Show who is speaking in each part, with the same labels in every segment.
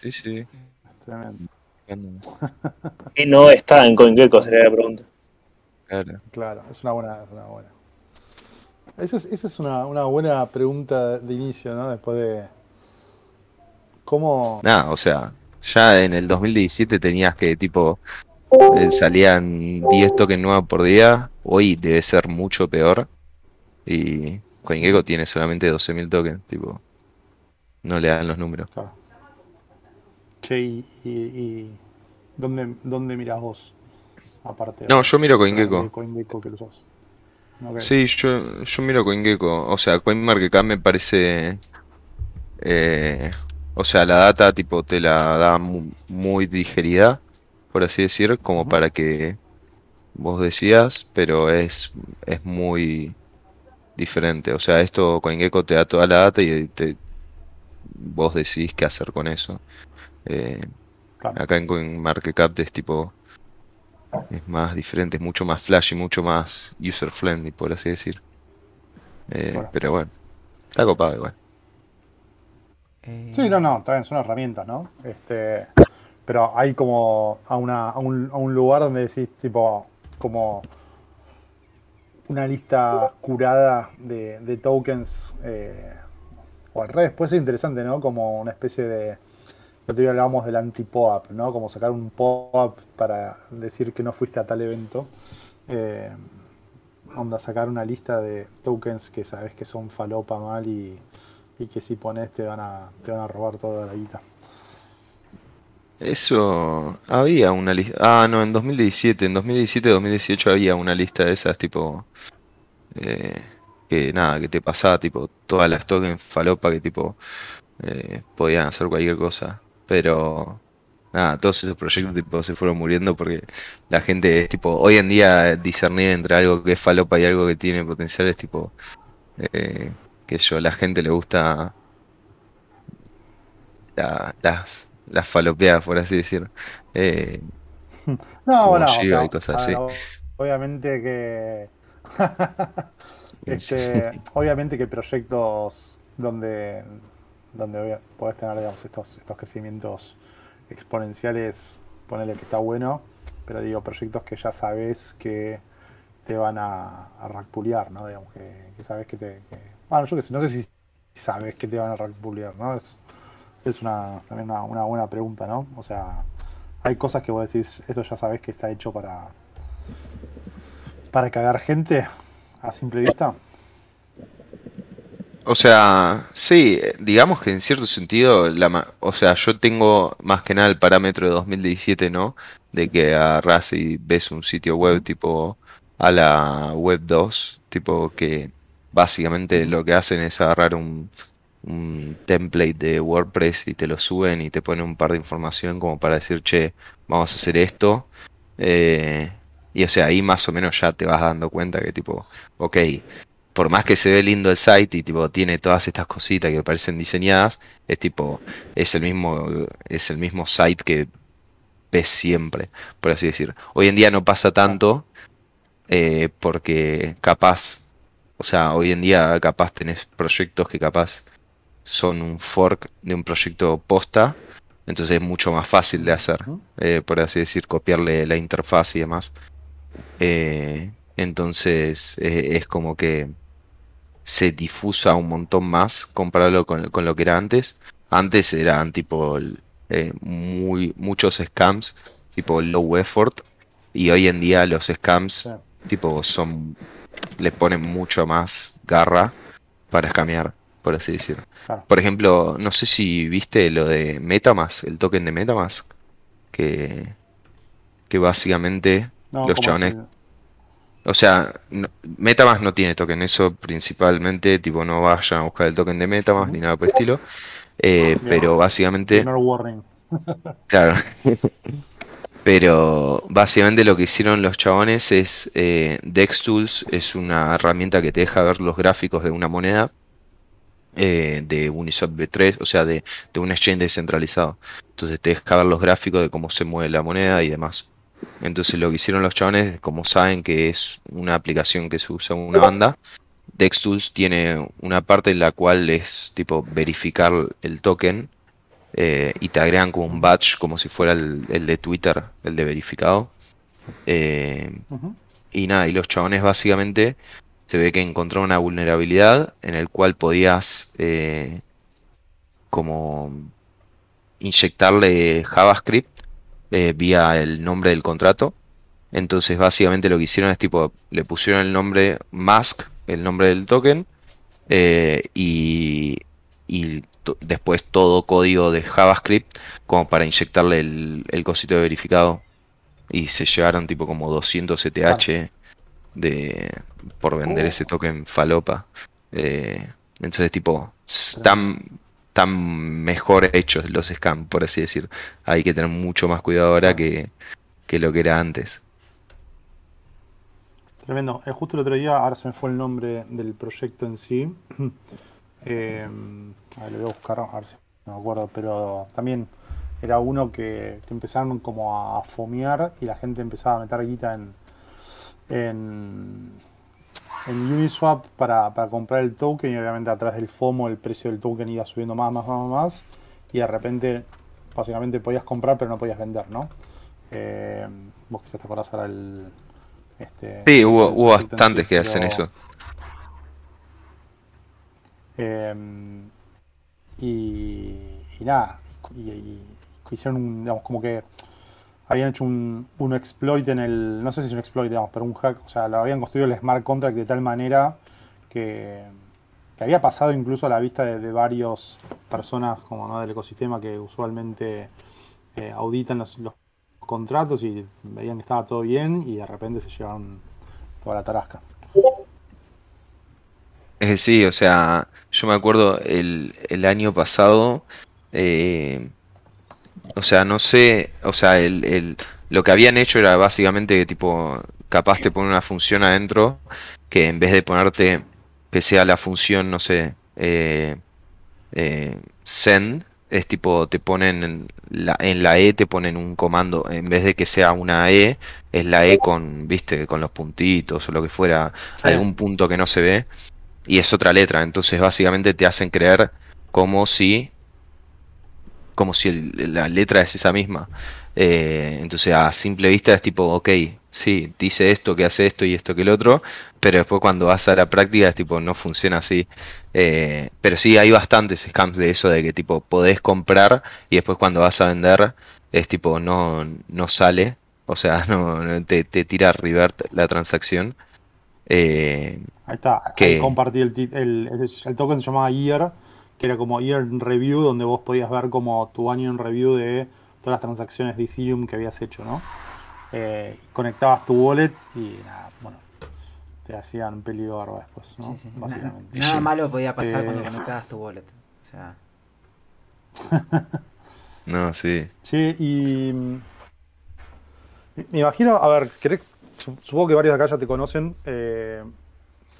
Speaker 1: Sí, sí.
Speaker 2: Tremendo.
Speaker 3: Y no está en CoinGecko, sería la pregunta.
Speaker 1: Claro.
Speaker 2: Claro, es una buena. es una buena. Esa es, esa es una, una buena pregunta de inicio, ¿no? Después de. ¿Cómo.?
Speaker 1: Nada, o sea, ya en el 2017 tenías que, tipo, eh, salían 10 tokens nuevos por día. Hoy debe ser mucho peor. Y CoinGecko tiene solamente 12.000 tokens, tipo, no le dan los números.
Speaker 2: Claro. Che, y. y, y- ¿dónde, ¿Dónde mirás vos? Aparte.
Speaker 1: No, yo miro CoinGecko.
Speaker 2: de CoinGecko que lo usás. Ok.
Speaker 1: Sí, yo, yo miro CoinGecko. O sea, CoinMarketCap me parece. eh, o sea, la data tipo te la da mu- muy, digerida, por así decir, como para que vos decías, pero es, es muy diferente. O sea, esto CoinGecko te da toda la data y te, vos decís qué hacer con eso. Eh,
Speaker 2: Claro.
Speaker 1: acá en CoinMarketCap es tipo. Es más diferente, es mucho más flashy, mucho más user friendly, por así decir. Eh, pero bueno, está copado igual.
Speaker 4: Eh,
Speaker 2: Sí, no, no, bien, son herramientas, ¿no? Este, pero hay como a, una, a, un, a un lugar donde decís, tipo, como una lista curada de, de tokens, eh, o al revés, puede ser interesante, ¿no? Como una especie de, hablábamos del anti-POAP, ¿no? Como sacar un POAP para decir que no fuiste a tal evento. Eh, onda, sacar una lista de tokens que sabes que son falopa mal y, que si pones te van a, te van a robar toda la guita.
Speaker 1: Eso, había una lista. Ah, no, en 2017, en 2017-2018 había una lista de esas, tipo. eh, que nada, que te pasaba, tipo, todas las tokens falopa que, tipo, eh, podían hacer cualquier cosa. Pero, nada, todos esos proyectos, tipo, se fueron muriendo porque la gente, tipo, hoy en día discernir entre algo que es falopa y algo que tiene potencial es, tipo, eh, que yo, a la gente le gusta la- las, las falopeadas, por así decir. Eh,
Speaker 2: No, bueno, o
Speaker 1: Shiba
Speaker 2: sea,
Speaker 1: y cosas
Speaker 2: a ver,
Speaker 1: así.
Speaker 2: o- obviamente que este, obviamente que proyectos donde donde podés tener digamos estos estos crecimientos exponenciales, ponerle que está bueno, pero digo proyectos que ya sabes que te van a, a ¿no? Digamos que, sabes que te bueno, yo que sé, no sé si sabes que te van a rackpulear, ¿no? Es es una también una, una buena pregunta, ¿no? O sea, hay cosas que vos decís, esto ya sabes que está hecho para para cagar gente a simple vista.
Speaker 1: O sea, sí, digamos que en cierto sentido, la, o sea, yo tengo más que nada el parámetro de 2017, ¿no? De que agarrás y ves un sitio web tipo a la web 2, tipo que básicamente lo que hacen es agarrar un, un template de WordPress y te lo suben y te ponen un par de información como para decir, che, vamos a hacer esto. Eh, y o sea, ahí más o menos ya te vas dando cuenta que tipo, ok, por más que se ve lindo el site y tipo tiene todas estas cositas que parecen diseñadas, es tipo, es el mismo, es el mismo site que ves siempre, por así decir. Hoy en día no pasa tanto, eh, porque capaz, o sea, hoy en día capaz tenés proyectos que capaz son un fork de un proyecto posta, entonces es mucho más fácil de hacer, eh, por así decir, copiarle la interfaz y demás. Eh, entonces eh, es como que se difusa un montón más comparado con, con lo que era antes. Antes eran tipo eh, muy, muchos scams, tipo low effort, y hoy en día los scams tipo son le ponen mucho más garra para escamear, por así decirlo.
Speaker 2: Claro.
Speaker 1: Por ejemplo, no sé si viste lo de Metamask, el token de Metamask, que, que básicamente
Speaker 2: No,
Speaker 1: los
Speaker 2: ¿cómo
Speaker 1: chabones o sea, no- Metamask no tiene token, eso principalmente, tipo, no vayan a buscar el token de Metamask ni nada por el estilo. Eh,
Speaker 2: Bien.
Speaker 1: pero básicamente,
Speaker 2: Ignore warning.
Speaker 1: claro. Pero básicamente lo que hicieron los chabones es, eh, DexTools es una herramienta que te deja ver los gráficos de una moneda eh, de Uniswap B3, o sea, de, de un exchange descentralizado. Entonces te deja ver los gráficos de cómo se mueve la moneda y demás. Entonces lo que hicieron los chabones, como saben que es una aplicación que se usa en una banda, DexTools tiene una parte en la cual es tipo verificar el token eh, y te agregan como un badge, como si fuera el, el de Twitter, el de verificado. Eh, y nada, y los chabones básicamente se ve que encontraron una vulnerabilidad en el cual podías eh, como inyectarle JavaScript eh, vía el nombre del contrato. Entonces básicamente lo que hicieron es tipo, le pusieron el nombre mask, el nombre del token, eh, y, y después todo código de JavaScript como para inyectarle el, el cosito de verificado. Y se llevaron tipo como 200 ETH de, por vender
Speaker 2: Oh.
Speaker 1: ese token falopa. Eh, entonces tipo, están, están mejor hechos los scams, por así decir. Hay que tener mucho más cuidado ahora que, que lo que era antes.
Speaker 2: Tremendo. Eh, justo el otro día, ahora se me fue el nombre del proyecto en sí. Eh, a ver, lo voy a buscar, a ver si me acuerdo, pero también era uno que, que empezaron como a fomear y la gente empezaba a meter guita en, en Uniswap para, para comprar el token y obviamente atrás del FOMO el precio del token iba subiendo más, más, más, más y de repente básicamente podías comprar pero no podías vender, ¿no? Eh, vos quizás te acordás ahora el... Este,
Speaker 1: Sí, hubo,
Speaker 2: el
Speaker 1: hubo bastantes que hacen eso.
Speaker 2: eh, y, y nada, y, y- y hicieron un, digamos, como que habían hecho un, un exploit en el, no sé si es un exploit, digamos, pero un hack, o sea, lo habían construido el smart contract de tal manera que, que había pasado incluso a la vista de, de varias personas como ¿no? del ecosistema que usualmente eh, auditan los, contratos y veían que estaba todo bien y de repente se llevaron toda la tarasca.
Speaker 1: Sí, o sea, yo me acuerdo el, el año pasado, eh, o sea, no sé, o sea, el, el- lo que habían hecho era básicamente que tipo, capaz te ponen una función adentro que en vez de ponerte que sea la función, no sé, eh, eh, send, es tipo, te ponen en la, en la E, te ponen un comando, en vez de que sea una E, es la E con, viste, con los puntitos o lo que fuera,
Speaker 2: Sí.
Speaker 1: algún punto que no se ve y es otra letra. Entonces básicamente te hacen creer como si como si el- la letra es esa misma. Eh, entonces a simple vista es tipo, ok, sí, dice esto, que hace esto y esto que el otro, pero después cuando vas a la práctica es tipo, no funciona así. Eh, pero sí, hay bastantes scams de eso, de que tipo, podés comprar y después cuando vas a vender es tipo, no, no sale, o sea, no, no te, te tira revert la transacción. Eh,
Speaker 2: Ahí está,
Speaker 1: que-
Speaker 2: ahí compartí el, el, el token se llamaba Year, que era como Year in Review, donde vos podías ver como tu año en review de todas las transacciones de Ethereum que habías hecho, ¿no? Eh, conectabas tu wallet y nada, bueno, te hacían peligro después, ¿no?
Speaker 4: Sí, sí.
Speaker 2: Básicamente.
Speaker 4: nada
Speaker 1: Sí.
Speaker 4: malo podía pasar
Speaker 2: Eh.
Speaker 4: cuando conectabas tu wallet. O sea,
Speaker 1: no, sí.
Speaker 2: Sí, y mm, me imagino, a ver, ¿querés- su- supongo que varios de acá ya te conocen. eh,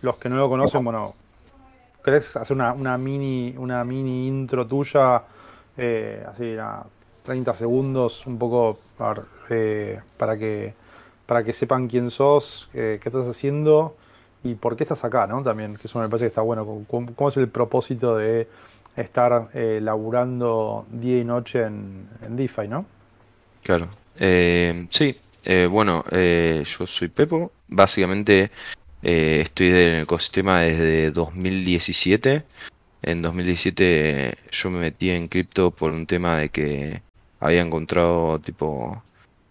Speaker 2: los que no lo conocen, bueno, ¿querés hacer una, mini, una mini intro tuya? eh, así, a 30 segundos, un poco a ver, eh, para que para que sepan quién sos, eh, qué estás haciendo y por qué estás acá, ¿no? También, que eso me parece que está bueno. ¿Cómo, es el propósito de estar eh, laburando día y noche en, en DeFi, ¿no?
Speaker 1: Claro. Eh, sí, bueno, yo soy Pepo. Básicamente eh, estoy en el ecosistema desde 2017. En 2017 yo me metí en cripto por un tema de que había encontrado tipo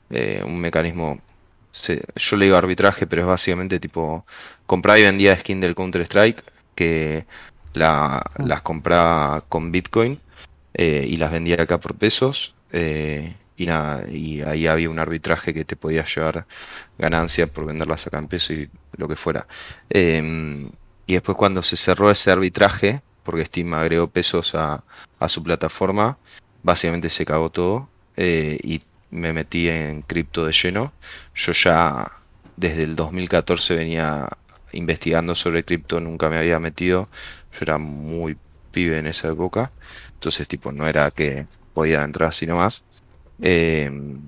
Speaker 1: eh, un mecanismo, se- yo le digo arbitraje, pero es básicamente tipo compraba y vendía skin del Counter Strike que la- las compraba con Bitcoin eh, y las vendía acá por pesos. eh, y nada, y ahí había un arbitraje que te podía llevar ganancia por venderlas en peso y lo que fuera. Em, y después cuando se cerró ese arbitraje, porque Steam agregó pesos a, a su plataforma, básicamente se cagó todo eh, y me metí en cripto de lleno. Yo ya desde el 2014 venía investigando sobre cripto, nunca me había metido. Yo era muy pibe en esa época, entonces tipo no era que podía entrar así nomás. Em,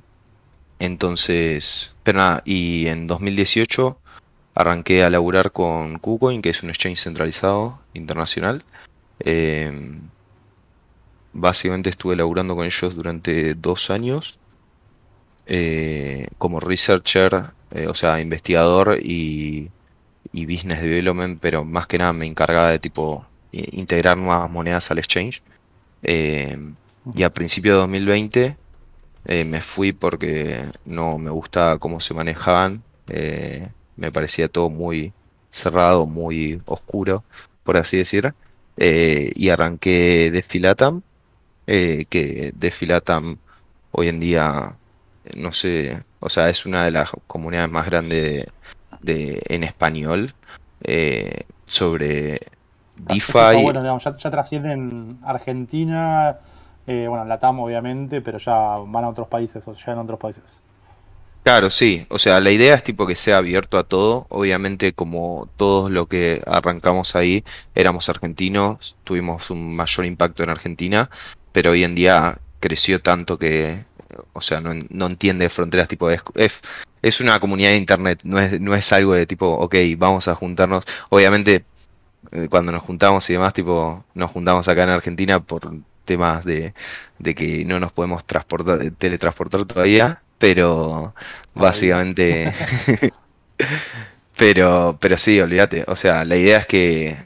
Speaker 1: entonces, pero nada, y en 2018 arranqué a laburar con KuCoin, que es un exchange centralizado internacional. Em, básicamente estuve laburando con ellos durante dos años eh, como researcher, eh, o sea, investigador y, y business development, pero más que nada me encargaba de tipo integrar nuevas monedas al exchange. Eh, y a principios de 2020 eh, me fui porque no me gustaba cómo se manejaban. eh, me parecía todo muy cerrado, muy oscuro, por así decir. eh, y arranqué Desfilatam, eh, que Desfilatam hoy en día, no sé, o sea, es una de las comunidades más grandes de, en español eh, sobre
Speaker 2: está
Speaker 1: DeFi.
Speaker 2: bueno, digamos, ya, ya trascienden Argentina, eh, bueno, Latam obviamente, pero ya van a otros países, o ya en otros países.
Speaker 1: Claro, sí. O sea, la idea es tipo que sea abierto a todo. Obviamente, como todos lo que arrancamos ahí éramos argentinos, tuvimos un mayor impacto en Argentina, pero hoy en día creció tanto que, o sea, no, no entiende fronteras. Tipo, es, es una comunidad de internet, no es, no es algo de tipo, ok, vamos a juntarnos. Obviamente, eh, cuando nos juntamos y demás, tipo, nos juntamos acá en Argentina por temas de, de que no nos podemos transportar, teletransportar todavía, pero básicamente, pero, pero sí, olvídate, o sea, la idea es que,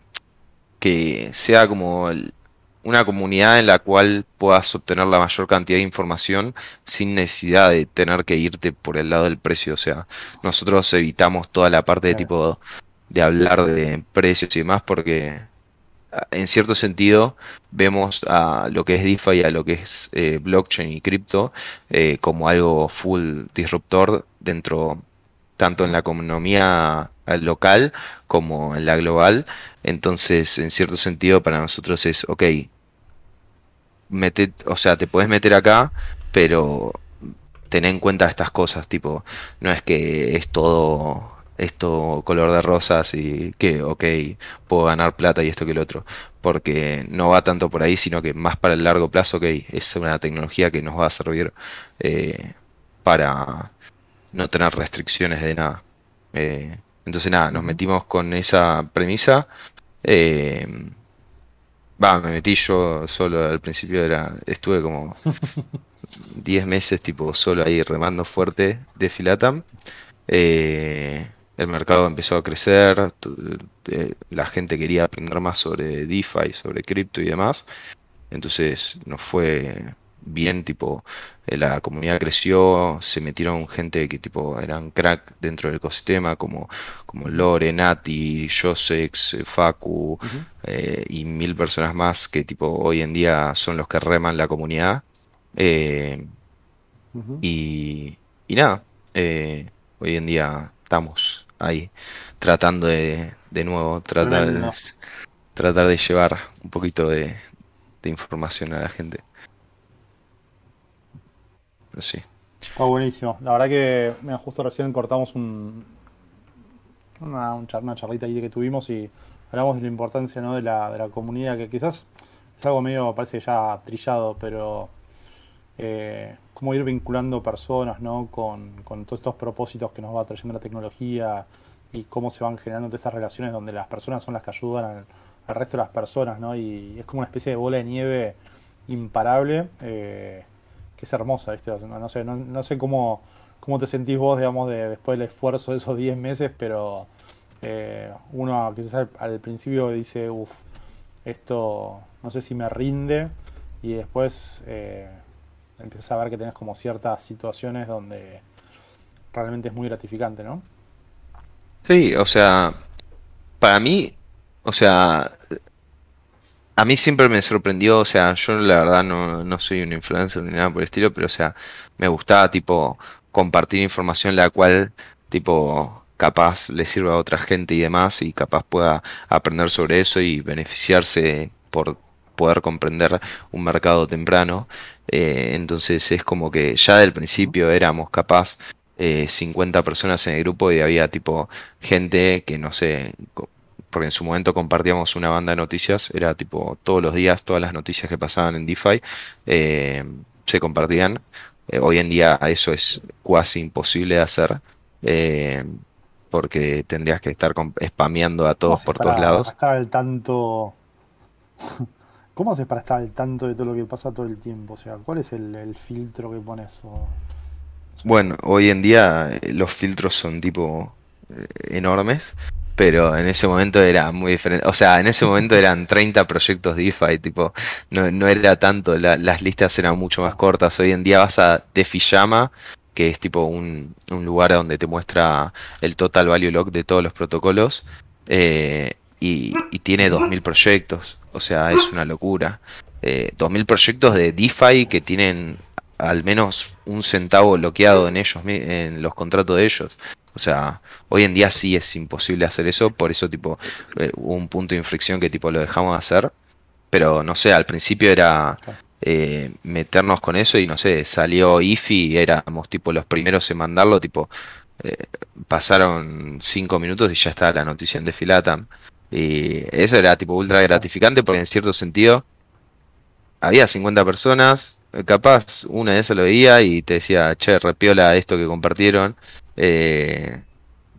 Speaker 1: que sea como una comunidad en la cual puedas obtener la mayor cantidad de información sin necesidad de tener que irte por el lado del precio, o sea, nosotros evitamos toda la parte de tipo de hablar de precios y demás porque en cierto sentido vemos a lo que es DeFi a lo que es eh, blockchain y cripto eh, como algo full disruptor dentro tanto en la economía eh, local como en la global. Entonces, en cierto sentido, para nosotros es, ok, mete, o sea, te puedes meter acá, pero ten en cuenta estas cosas, tipo, no es que es todo esto color de rosas y que, ok, puedo ganar plata y esto que el otro, porque no va tanto por ahí, sino que más para el largo plazo, ok, es una tecnología que nos va a servir eh, para no tener restricciones de nada. Eh, entonces nada, nos metimos con esa premisa. eh, Va, me metí yo solo al principio era, estuve como 10 meses tipo solo ahí remando fuerte de Filatam. Eh, el mercado empezó a crecer, eh, la gente quería aprender más sobre DeFi, sobre cripto y demás. Entonces nos fue bien, tipo, eh, la comunidad creció, se metieron gente que tipo eran crack dentro del ecosistema, como, como Lore, Nati, Josex, eh, Facu, eh, y mil personas más que tipo hoy en día son los que reman la comunidad. Eh, y, y nada, eh, hoy en día estamos ahí tratando de, de nuevo, tratar,
Speaker 2: Tremendo.
Speaker 1: tratar de llevar un poquito de, de información a la gente. Pero sí.
Speaker 2: Está buenísimo. La verdad que, mira, justo recién cortamos un, una, una charlita ahí que tuvimos y hablamos de la importancia, ¿no? de la, de la comunidad, que quizás es algo medio, parece ya trillado, pero eh, cómo ir vinculando personas, ¿no? Con, todos estos propósitos que nos va trayendo la tecnología y cómo se van generando todas estas relaciones donde las personas son las que ayudan al, resto de las personas, ¿no? Y es como una especie de bola de nieve imparable. eh, que es hermosa, ¿viste? No, sé, no, no sé cómo, cómo te sentís vos, digamos, de, después del esfuerzo de esos 10 meses, pero eh, uno quizás al, al principio dice, uff, esto no sé si me rinde, y después eh, empiezas a ver que tenés como ciertas situaciones donde realmente es muy gratificante, ¿no?
Speaker 1: Sí, o sea, para mí, o sea, a mí siempre me sorprendió, o sea, yo la verdad no, no soy un influencer ni nada por el estilo, pero o sea, me gustaba tipo compartir información la cual tipo capaz le sirva a otra gente y demás y capaz pueda aprender sobre eso y beneficiarse por poder comprender un mercado temprano. Eh, entonces es como que ya del principio éramos capaz eh, 50 personas en el grupo y había tipo gente que no sé, porque en su momento compartíamos una banda de noticias, era tipo todos los días, todas las noticias que pasaban en DeFi eh, se compartían. Eh, hoy en día eso es casi imposible de hacer, porque tendrías que estar spameando a
Speaker 2: ¿Cómo
Speaker 1: todos por todos lados.
Speaker 2: estar al tanto ¿Cómo haces para estar al tanto de todo lo que pasa todo el tiempo? O sea, ¿cuál es el, el filtro que pones? O-
Speaker 1: Bueno, hoy en día eh, los filtros son tipo eh, enormes, pero en ese momento era muy diferente. O sea, en ese momento eran 30 proyectos DeFi, tipo, no, no era tanto, la- las listas eran mucho más cortas. Hoy en día vas a DeFiYama, que es tipo un, un lugar donde te muestra el total value log de todos los protocolos, eh, y, y tiene 2.000 proyectos. O sea, es una locura. Eh, 2.000 proyectos de DeFi que tienen al menos un centavo bloqueado en ellos, en los contratos de ellos. O sea, hoy en día sí es imposible hacer eso, por eso tipo eh, un punto de inflexión que tipo lo dejamos de hacer, pero no sé, al principio era eh, meternos con eso y no sé, salió IFI y éramos tipo los primeros en mandarlo, tipo eh, pasaron cinco minutos y ya estaba la noticia en Defilatam. Y eso era tipo ultra gratificante porque en cierto sentido había 50 personas, capaz una de esas lo veía y te decía, che, repiola esto que compartieron, eh,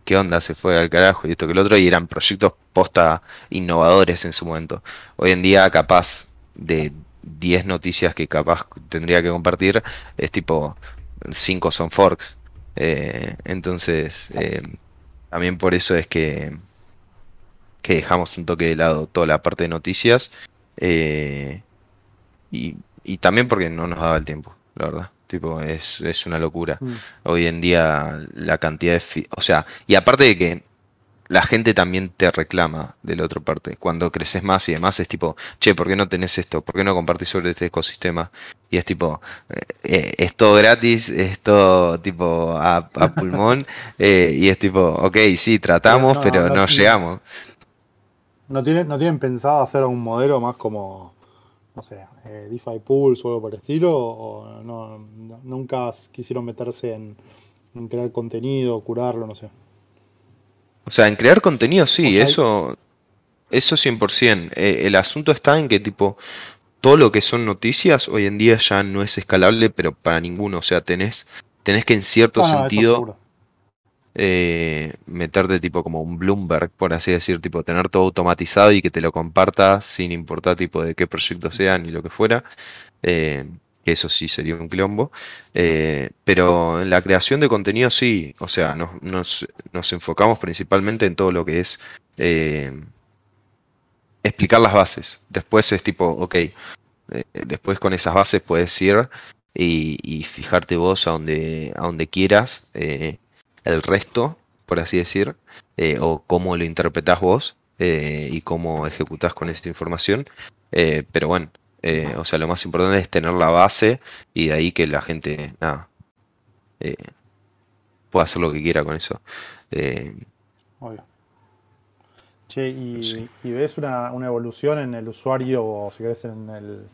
Speaker 1: qué onda, se fue al carajo y esto que el otro, y eran proyectos posta innovadores en su momento. Hoy en día, capaz de 10 noticias que capaz tendría que compartir, es tipo 5 son forks. Eh, entonces, eh, también por eso es que, que dejamos un toque de lado toda la parte de noticias. eh, y, y también porque no nos daba el tiempo, la verdad. Tipo, es, es una locura.
Speaker 2: Mm.
Speaker 1: Hoy en día la cantidad de... O sea, y aparte de que la gente también te reclama de la otra parte. Cuando creces más y demás es tipo, che, ¿por qué no tenés esto? ¿Por qué no compartís sobre este ecosistema? Y es tipo, eh, eh, es todo gratis, es todo tipo a, a pulmón. eh, y es tipo, ok, sí, tratamos,
Speaker 2: no,
Speaker 1: pero
Speaker 2: no,
Speaker 1: no
Speaker 2: no.
Speaker 1: llegamos.
Speaker 2: ¿No tienen, ¿No tienen pensado hacer un modelo más como, no sé, eh, DeFi Pools o algo por el estilo? ¿O no, no- nunca quisieron meterse en, en crear contenido, curarlo, no sé?
Speaker 1: O sea, en crear contenido sí,
Speaker 2: O sea, hay-
Speaker 1: eso, eso 100%. Eh, el asunto está en que tipo, todo lo que son noticias hoy en día ya no es escalable, pero para ninguno. O sea, tenés, tenés que en cierto
Speaker 2: Ah,
Speaker 1: sentido. Eh, meterte tipo como un Bloomberg, por así decir, tipo tener todo automatizado y que te lo comparta sin importar tipo de qué proyecto sea ni lo que fuera. Eh, eso sí sería un quilombo. Eh, pero en la creación de contenido sí, o sea, nos, nos, nos enfocamos principalmente en todo lo que es eh, explicar las bases. Después es tipo, ok, después con esas bases puedes ir y, fijarte vos a donde, a donde quieras. El resto, por así decir, eh, o cómo lo interpretás vos eh, y cómo ejecutás con esta información. Eh, pero bueno, o sea, lo más importante es tener la base y de ahí que la gente, nada, pueda hacer lo que quiera con eso.
Speaker 2: Obvio. Che, y,
Speaker 1: Sí.
Speaker 2: y ves una, una evolución en el usuario, o si querés, en el,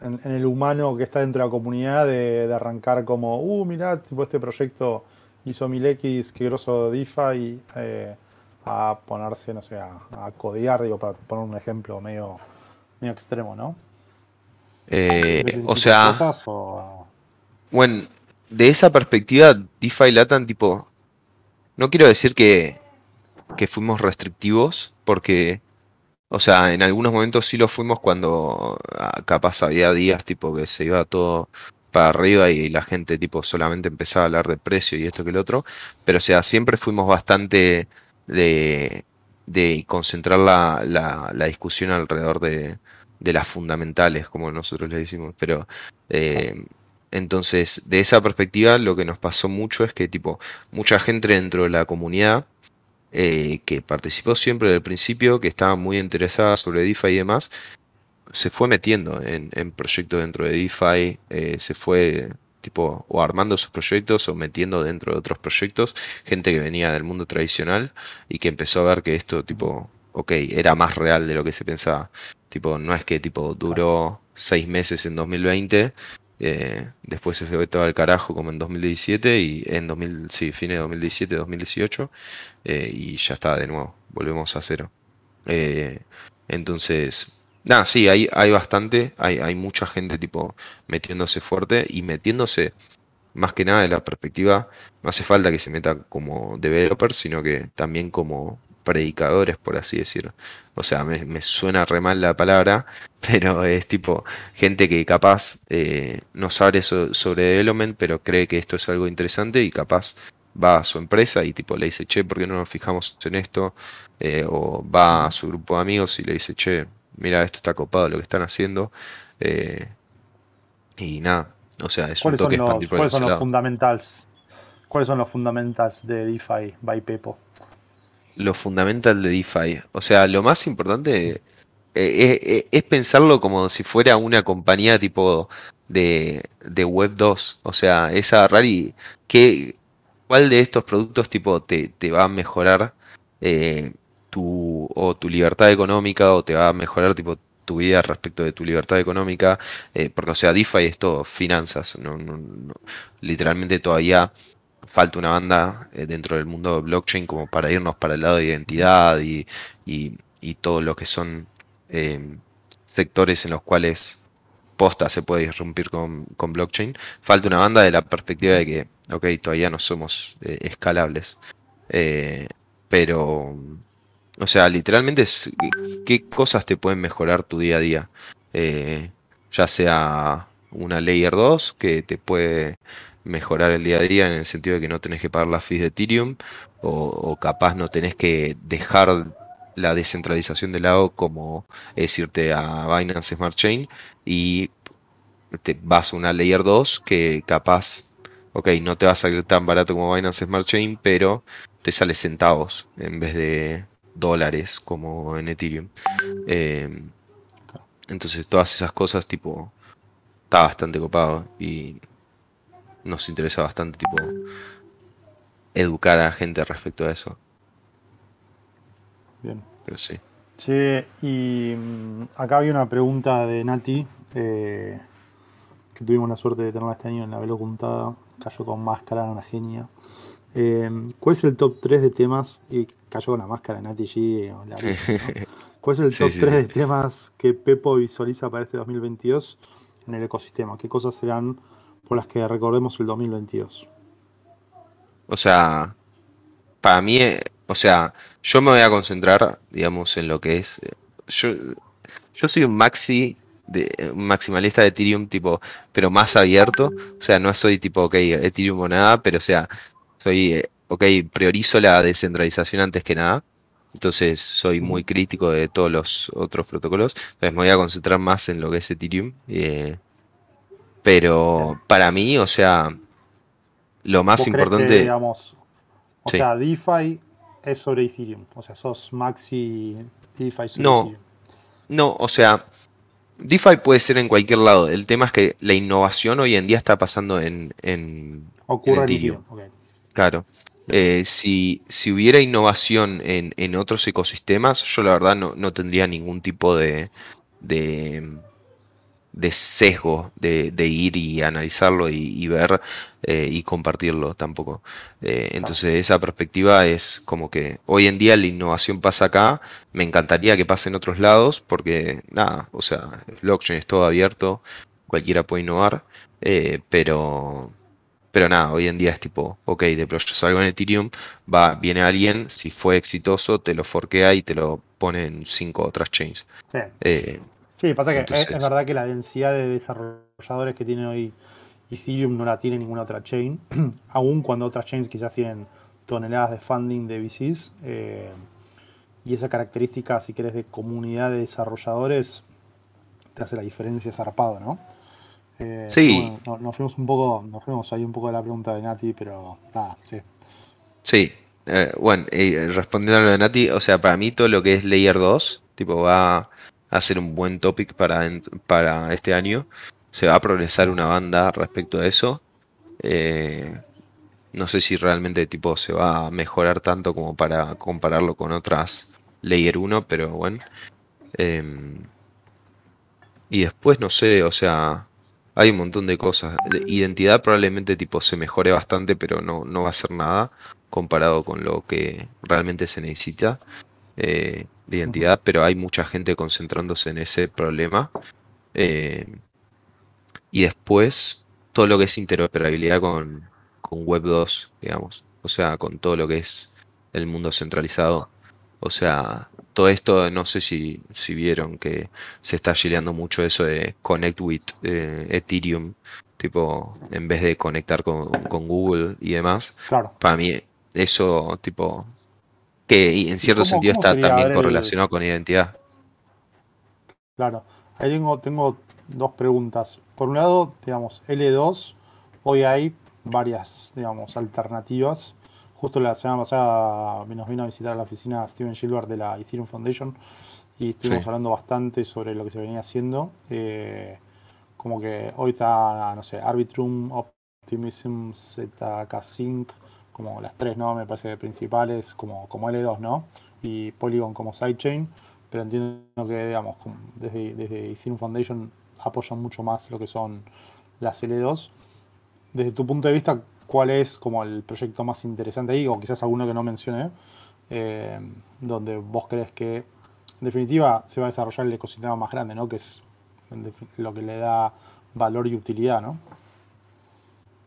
Speaker 2: en, en el humano que está dentro de la comunidad, de, de arrancar como, uh, mirá, tipo este proyecto hizo 1000X, qué grosso DeFi, eh, a ponerse, no sé, a, a codear, digo, para poner un ejemplo medio, medio extremo, ¿no?
Speaker 1: eh,
Speaker 2: ¿Ves ese tipo
Speaker 1: o sea,
Speaker 2: cosas o-
Speaker 1: Bueno, de esa perspectiva, DeFi Latam, tipo, no quiero decir que, que fuimos restrictivos, porque, o sea, en algunos momentos sí lo fuimos cuando ah, capaz había días tipo que se iba todo para arriba y la gente tipo solamente empezaba a hablar de precio y esto que el otro, pero o sea, siempre fuimos bastante de, de concentrar la, la, discusión alrededor de, de las fundamentales, como nosotros le decimos, pero eh, entonces, de esa perspectiva, lo que nos pasó mucho es que, tipo, mucha gente dentro de la comunidad eh, que participó siempre desde el principio, que estaba muy interesada sobre DeFi y demás, se fue metiendo en, en proyectos dentro de DeFi, eh, se fue, tipo, o armando sus proyectos o metiendo dentro de otros proyectos, gente que venía del mundo tradicional y que empezó a ver que esto, tipo, ok, era más real de lo que se pensaba. Tipo, no es que, tipo, duró seis meses en 2020 eh, después se fue todo al carajo como en 2017 y en 2000, sí, fines de 2017, 2018 eh, y ya está de nuevo, volvemos a cero. Eh, entonces, nada, sí, hay, hay bastante, hay, hay mucha gente tipo metiéndose fuerte y metiéndose más que nada de la perspectiva, no hace falta que se meta como developer, sino que también como predicadores, por así decirlo. O sea, me, me suena re mal la palabra, pero es tipo gente que capaz eh, no sabe so- sobre development, pero cree que esto es algo interesante y capaz va a su empresa y tipo le dice, che, ¿por qué no nos fijamos en esto? Eh, o va a su grupo de amigos y le dice, che, mira, esto está copado lo que están haciendo. Eh, y nada, o sea, es un
Speaker 2: ¿Cuáles son
Speaker 1: toque
Speaker 2: los, cuáles son los fundamentals? ¿Cuáles son los fundamentals de DeFi by Pepo?
Speaker 1: Lo fundamental de DeFi. O sea, lo más importante eh, eh, eh, es pensarlo como si fuera una compañía tipo de, de Web 2. O sea, es agarrar y qué, cuál de estos productos tipo te, te va a mejorar tu, o tu libertad económica o te va a mejorar tipo tu vida respecto de tu libertad económica. porque, o sea, DeFi es todo finanzas. No- literalmente todavía falta una banda eh, dentro del mundo de blockchain como para irnos para el lado de identidad y, y, y todo lo que son eh, sectores en los cuales posta se puede irrumpir con, con blockchain. Falta una banda de la perspectiva de que, ok, todavía no somos eh, escalables. Pero, o sea, literalmente es qué cosas te pueden mejorar tu día a día. Ya sea una Layer 2 que te puede mejorar el día a día en el sentido de que no tenés que pagar las fees de Ethereum o, o capaz no tenés que dejar la descentralización de lado como es irte a Binance Smart Chain y te vas a una Layer 2 que capaz, ok, no te va a salir tan barato como Binance Smart Chain, pero te sale centavos en vez de dólares como en Ethereum. Eh, entonces todas esas cosas tipo está bastante copado y nos interesa bastante tipo educar a la gente respecto a eso.
Speaker 2: Bien.
Speaker 1: Pero sí.
Speaker 2: Che, y mm, acá había una pregunta de Nati, eh, que tuvimos la suerte de tenerla este año en la velo juntada, cayó con máscara, una genia. Eh, ¿Cuál es el top 3 de temas? Y cayó con la máscara de Nati G. la ¿no? ¿Cuál es el top
Speaker 1: sí,
Speaker 2: 3
Speaker 1: sí.
Speaker 2: de temas que Pepo visualiza para este 2022 en el ecosistema? ¿Qué cosas serán por las que recordemos el 2022?
Speaker 1: O sea, para mí, o sea, yo me voy a concentrar, digamos, en lo que es. Yo, yo soy un maxi, de, un maximalista de Ethereum, tipo, pero más abierto. O sea, no soy tipo, ok, Ethereum o nada, pero o sea, soy, eh, ok, priorizo la descentralización antes que nada. Entonces, soy muy crítico de todos los otros protocolos. Entonces, me voy a concentrar más en lo que es Ethereum. eh, pero para mí, o sea, lo más
Speaker 2: ¿Vos crees que,
Speaker 1: importante.
Speaker 2: digamos, o
Speaker 1: Sí.
Speaker 2: sea, DeFi es sobre Ethereum? O sea, sos maxi DeFi sobre
Speaker 1: No.
Speaker 2: Ethereum.
Speaker 1: No, o sea, DeFi puede ser en cualquier lado. El tema es que la innovación hoy en día está pasando en, en,
Speaker 2: Ocurre en
Speaker 1: Ethereum.
Speaker 2: Ethereum. ok.
Speaker 1: claro. Eh, si, si hubiera innovación en, en otros ecosistemas, yo la verdad no, no tendría ningún tipo de, de, de sesgo de, de ir y analizarlo y, y ver eh, y compartirlo tampoco. Eh, entonces esa perspectiva es como que hoy en día la innovación pasa acá, me encantaría que pase en otros lados porque nada, o sea, el blockchain es todo abierto, cualquiera puede innovar, eh, pero... Pero nada, hoy en día es tipo, ok, deployas algo en Ethereum, va, viene alguien, si fue exitoso, te lo forquea y te lo pone en cinco otras chains.
Speaker 2: Sí. Sí, pasa que es- verdad que la densidad de desarrolladores que tiene hoy Ethereum no la tiene ninguna otra chain, aun cuando otras chains quizás tienen toneladas de funding de VCs. eh, y esa característica, si querés, de comunidad de desarrolladores, te hace la diferencia zarpado, ¿no? Eh,
Speaker 1: Sí.
Speaker 2: bueno, nos fuimos un poco, nos fuimos ahí un poco de la pregunta de Nati, pero nada, sí.
Speaker 1: Sí, eh, bueno, eh, respondiendo a lo de Nati, o sea, para mí todo lo que es Layer 2, tipo, va a ser un buen topic para, para este año. Se va a progresar una banda respecto a eso. Eh, no sé si realmente tipo se va a mejorar tanto como para compararlo con otras Layer 1, pero bueno. Em, y después no sé, o sea, hay un montón de cosas. De Identidad probablemente tipo se mejore bastante, pero no, no va a ser nada comparado con lo que realmente se necesita eh, de identidad, pero hay mucha gente concentrándose en ese problema. Eh, y después todo lo que es interoperabilidad con, con Web 2, digamos, o sea, con todo lo que es el mundo centralizado. O sea, todo esto, no sé si, si vieron que se está gileando mucho eso de Connect with eh, Ethereum, tipo, en vez de conectar con, con Google y demás.
Speaker 2: Claro.
Speaker 1: Para mí, eso, tipo, que en cierto
Speaker 2: cómo-
Speaker 1: sentido
Speaker 2: cómo
Speaker 1: está también
Speaker 2: ver el-
Speaker 1: correlacionado con identidad.
Speaker 2: Claro, ahí tengo, tengo dos preguntas. Por un lado, digamos, L2, hoy hay varias, digamos, alternativas. Justo la semana pasada nos vino a visitar a la oficina Steven Gilbert de la Ethereum Foundation y estuvimos
Speaker 1: Sí.
Speaker 2: hablando bastante sobre lo que se venía haciendo. Eh, como que hoy está, no sé, Arbitrum, Optimism, ZK Sync, como las tres, ¿no? Me parece principales, como, como L2, ¿no? Y Polygon como sidechain pero entiendo que, digamos, desde, desde Ethereum Foundation apoyan mucho más lo que son las L2. Desde tu punto de vista, ¿cuál es como el proyecto más interesante ahí? O quizás alguno que no mencioné, eh, donde vos crees que, en definitiva, se va a desarrollar el ecosistema más grande, ¿no? Que es lo que le da valor y utilidad, ¿no?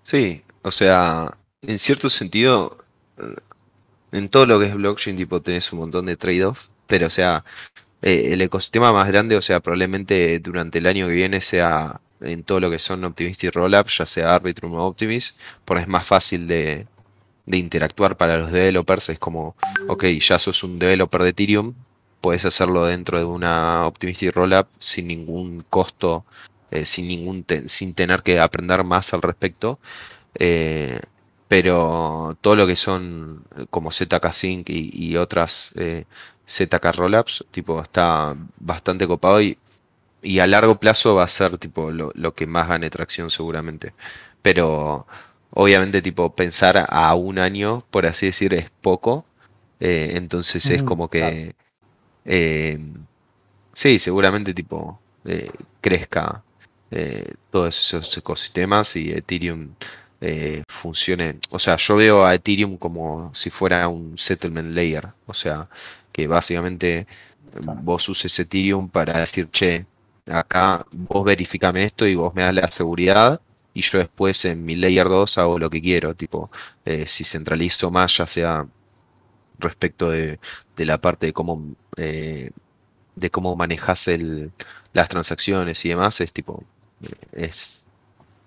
Speaker 1: Sí, o sea, en cierto sentido, eh, en todo lo que es blockchain, tipo, tenés un montón de trade-off, pero o sea, eh, el ecosistema más grande, o sea, probablemente durante el año que viene sea en todo lo que son Optimistic Rollups, ya sea Arbitrum o Optimis, porque es más fácil de, interactuar para los developers. Es como, ok, ya sos un developer de Ethereum, puedes hacerlo dentro de una Optimistic Rollup sin ningún costo, eh, sin ningún te- sin tener que aprender más al respecto. Eh, pero todo lo que son eh, como ZK Sync y, y otras eh, ZK Rollups, tipo, está bastante copado y, y a largo plazo va a ser tipo lo, lo que más gane tracción seguramente. Pero obviamente tipo pensar a un año, por así decir, es poco. Eh, entonces es como que eh, sí, seguramente tipo crezca todos esos ecosistemas y Ethereum eh, funcione. O sea, yo veo a Ethereum como si fuera un settlement layer. O sea, que básicamente
Speaker 2: Claro.
Speaker 1: vos uses Ethereum para decir, che, acá vos verificame esto y vos me das la seguridad y yo después en mi layer 2 hago lo que quiero. Tipo, eh, si centralizo más, ya sea respecto de, de la parte de cómo eh, de cómo manejas el, las transacciones y demás, es tipo, eh, es,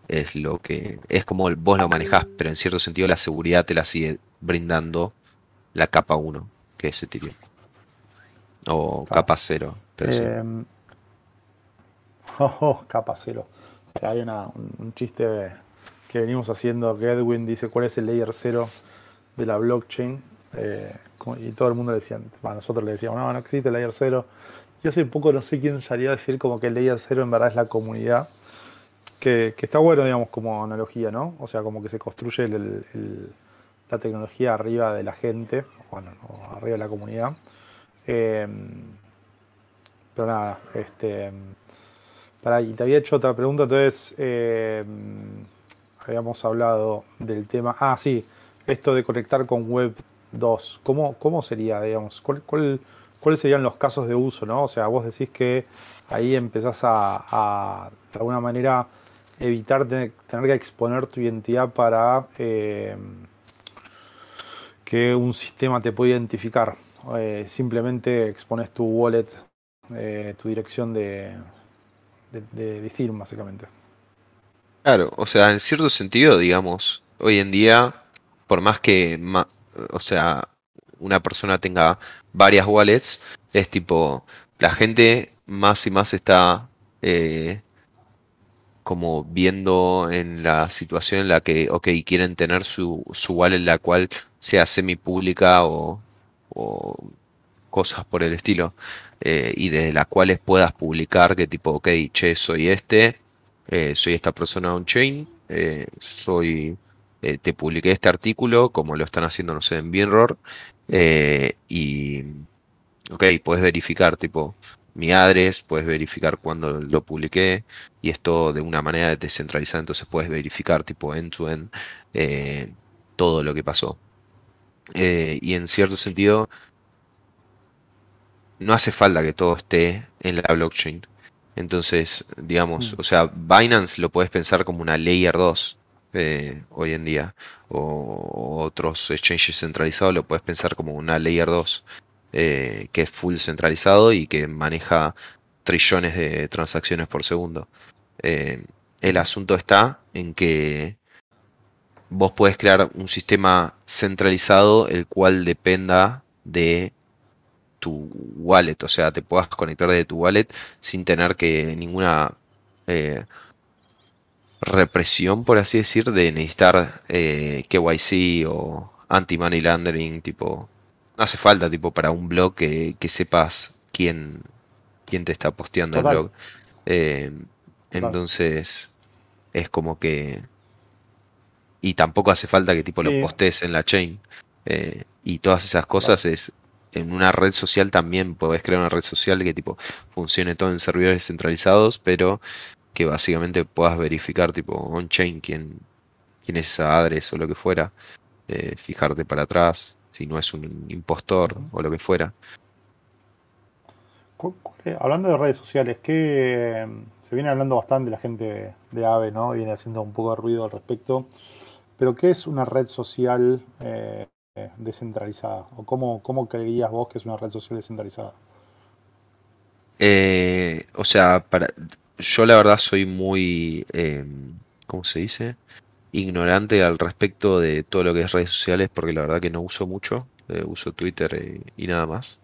Speaker 1: es lo que, es como el- vos lo manejás, pero en cierto sentido la seguridad te la sigue brindando la capa 1, que es Ethereum. O
Speaker 2: Claro.
Speaker 1: capa 0. pero sí.
Speaker 2: Eh, oh, capa cero. Hay una- un, chiste que venimos haciendo que Edwin dice cuál es el layer cero de la blockchain. eh, y todo el mundo le decía, bueno, nosotros le decíamos, no, no existe el layer cero. Y hace poco no sé quién salió a decir como que el layer cero en verdad es la comunidad. Que, está bueno, digamos, como analogía, ¿no? O sea, como que se construye el- la tecnología arriba de la gente, bueno, o arriba de la comunidad. Eh, pero nada, este. Pará, y te había hecho otra pregunta, entonces. eh, habíamos hablado del tema. Ah, sí, esto de conectar con Web 2. ¿Cómo, cómo sería, digamos? ¿Cuál, cuál, ¿Cuáles serían los casos de uso, no? O sea, vos decís que ahí empezás a, a, de alguna manera, evitar tener, que exponer tu identidad para eh, que un sistema te pueda identificar. Eh, simplemente expones tu wallet, eh, tu dirección de, de, de, básicamente.
Speaker 1: Claro, o sea, en cierto sentido, digamos, hoy en día, por más que, o sea, una persona tenga varias wallets, es tipo, la gente más y más está eh, como viendo en la situación en la que, ok, quieren tener su, su wallet la cual sea semi pública o, o cosas por el estilo, eh, y de las cuales puedas publicar que tipo, ok, che, soy este eh, soy esta persona on-chain, eh, soy, te publiqué este artículo, como lo están haciendo, no sé, en Binroar, y, ok, puedes verificar, tipo, mi address, puedes verificar cuándo lo publiqué, y esto de una manera descentralizada, entonces puedes verificar, tipo, end-to-end, eh, todo lo que pasó. Eh, y en cierto sentido, no hace falta que todo esté en la blockchain. Entonces, digamos,
Speaker 2: Mm.
Speaker 1: o sea, Binance lo puedes pensar como una Layer 2 eh, hoy en día, o otros exchanges centralizados lo puedes pensar como una Layer 2. Eh, que es full centralizado y que maneja trillones de transacciones por segundo. Eh, el asunto está en que vos podés crear un sistema centralizado el cual dependa de tu wallet, o sea, te puedas conectar de tu wallet sin tener que ninguna eh, represión, por así decir, de necesitar KYC o anti-money laundering, tipo, no hace falta, tipo, para un blog que, que sepas quién, quién te está posteando
Speaker 2: Total.
Speaker 1: el blog. Eh, entonces, es como que... Y tampoco hace falta que tipo
Speaker 2: Sí.
Speaker 1: lo postes en la chain. Eh, y todas esas cosas es... En una red social también podés crear una red social que tipo funcione todo en servidores centralizados, pero que básicamente puedas verificar tipo on-chain quién, quién es esa adres o lo que fuera, eh, fijarte para atrás, si no es un impostor o lo que fuera.
Speaker 2: Eh, Hablando de redes sociales, que eh, se viene hablando bastante la gente de AVE, ¿no? Viene haciendo un poco de ruido al respecto. Pero ¿qué es una red social eh, eh, descentralizada? ¿O cómo, cómo creerías vos que es una red social descentralizada?
Speaker 1: Eh, o sea, para, yo la verdad soy muy, eh, ¿cómo se dice? Ignorante al respecto de todo lo que es redes sociales, porque la verdad que no uso mucho, eh, uso Twitter y nada más.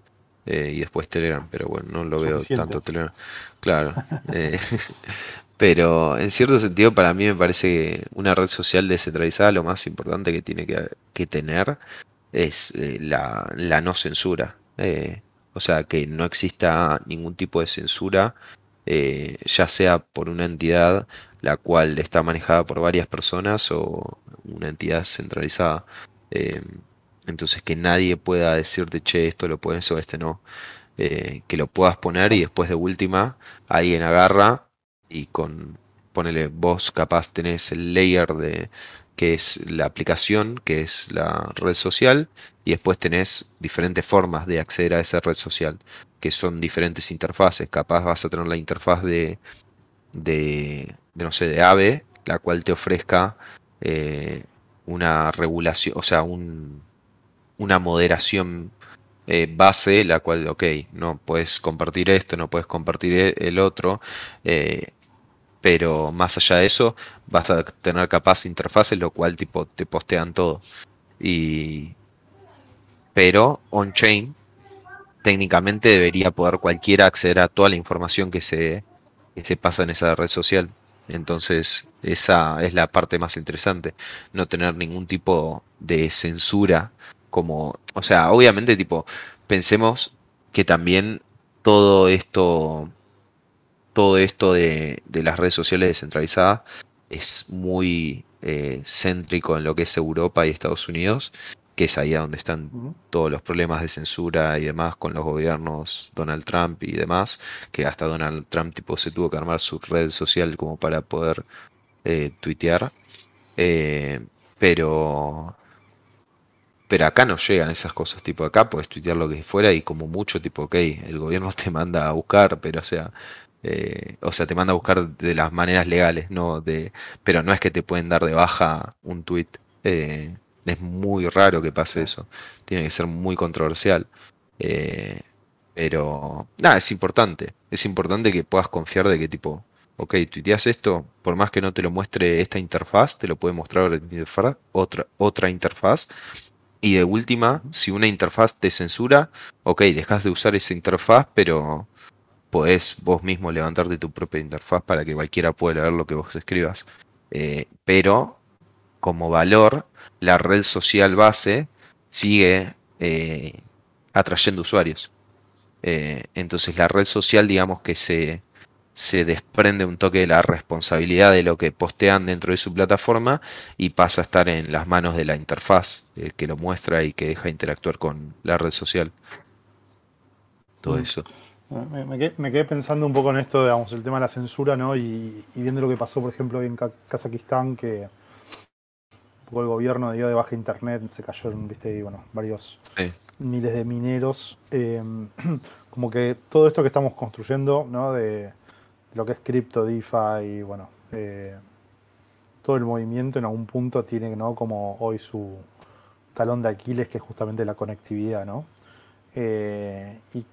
Speaker 1: Eh, y después Telegram, pero bueno, no lo veo tanto Telegram. Claro. eh, pero en cierto sentido, para mí me parece que una red social descentralizada lo más importante que tiene que, que tener es eh, la, la no censura. Eh, o sea, que no exista ningún tipo de censura, eh, ya sea por una entidad la cual está manejada por varias personas o una entidad centralizada. Eh, entonces que nadie pueda decirte, che, esto lo puedes o este no. Eh, que lo puedas poner y después de última alguien agarra y con, ponele, vos capaz tenés el layer de que es la aplicación, que es la red social, y después tenés diferentes formas de acceder a esa red social, que son diferentes interfaces. Capaz vas a tener la interfaz de, de, de, no sé, de AVE, la cual te ofrezca eh, una regulación, o sea, un, una moderación eh, base, la cual, ok, no puedes compartir esto, no puedes compartir e- el otro, eh, pero más allá de eso, vas a tener capaz interfaces, lo cual tipo te postean todo. Y pero on-chain técnicamente debería poder cualquiera acceder a toda la información que se, que se pasa en esa red social. Entonces, esa es la parte más interesante, no tener ningún tipo de censura como, o sea, obviamente tipo, pensemos que también todo esto todo esto de, de las redes sociales descentralizadas es muy eh, céntrico en lo que es Europa y Estados Unidos, que es ahí donde están todos los problemas de censura y demás con los gobiernos Donald Trump y demás, que hasta Donald Trump tipo se tuvo que armar su red social como para poder eh, tuitear. Eh, pero pero acá no llegan esas cosas, tipo acá puedes tuitear lo que fuera y como mucho, tipo, ok, el gobierno te manda a buscar, pero o sea, eh, o sea, te manda a buscar de las maneras legales, no de, pero no es que te pueden dar de baja un tweet. Eh, es muy raro que pase eso. Tiene que ser muy controversial. Eh, pero nada, es importante. Es importante que puedas confiar de que tipo, ok, tuiteas esto, por más que no te lo muestre esta interfaz, te lo puede mostrar otra otra interfaz. Y de última, si una interfaz te censura, ok, dejas de usar esa interfaz, pero podés vos mismo levantarte tu propia interfaz para que cualquiera pueda leer lo que vos escribas. Eh, pero como valor, la red social base sigue eh, atrayendo usuarios. Eh, entonces la red social, digamos que se, se desprende un toque de la responsabilidad de lo que postean dentro de su plataforma y pasa a estar en las manos de la interfaz eh, que lo muestra y que deja interactuar con la red social. Todo
Speaker 2: Mm.
Speaker 1: eso.
Speaker 2: Me, me quedé, me quedé pensando un poco en esto, digamos, el tema de la censura, ¿no? Y, y viendo lo que pasó, por ejemplo, en Ka- Kazajistán, que poco el gobierno dio de baja internet, se cayeron, viste, y bueno, varios
Speaker 1: Sí.
Speaker 2: miles de mineros. eh, como que todo esto que estamos construyendo, ¿no? De, de lo que es cripto, DeFi, y bueno, eh, todo el movimiento en algún punto tiene, ¿no? Como hoy su talón de Aquiles, que es justamente la conectividad, ¿no? Eh, y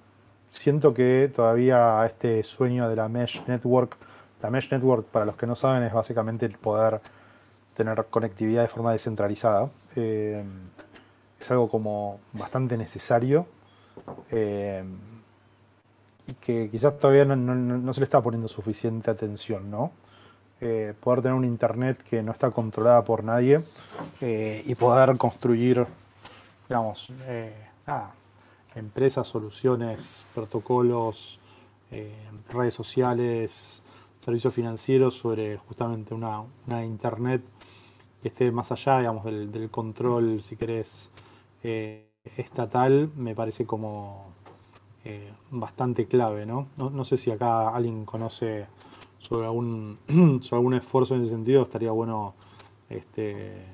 Speaker 2: siento que todavía este sueño de la Mesh Network, la Mesh Network, para los que no saben, es básicamente el poder tener conectividad de forma descentralizada. Eh, es algo como bastante necesario eh, y que quizás todavía no, se le está poniendo suficiente atención, ¿no? Eh, poder tener un internet que no está controlada por nadie y poder construir, digamos, empresas, soluciones, protocolos, redes sociales, servicios financieros sobre justamente una, una internet que esté más allá, digamos, del, control, si querés, eh, estatal, me parece como eh, bastante clave, ¿no? ¿no? sé si acá alguien conoce sobre algún, sobre algún esfuerzo en ese sentido, estaría bueno este,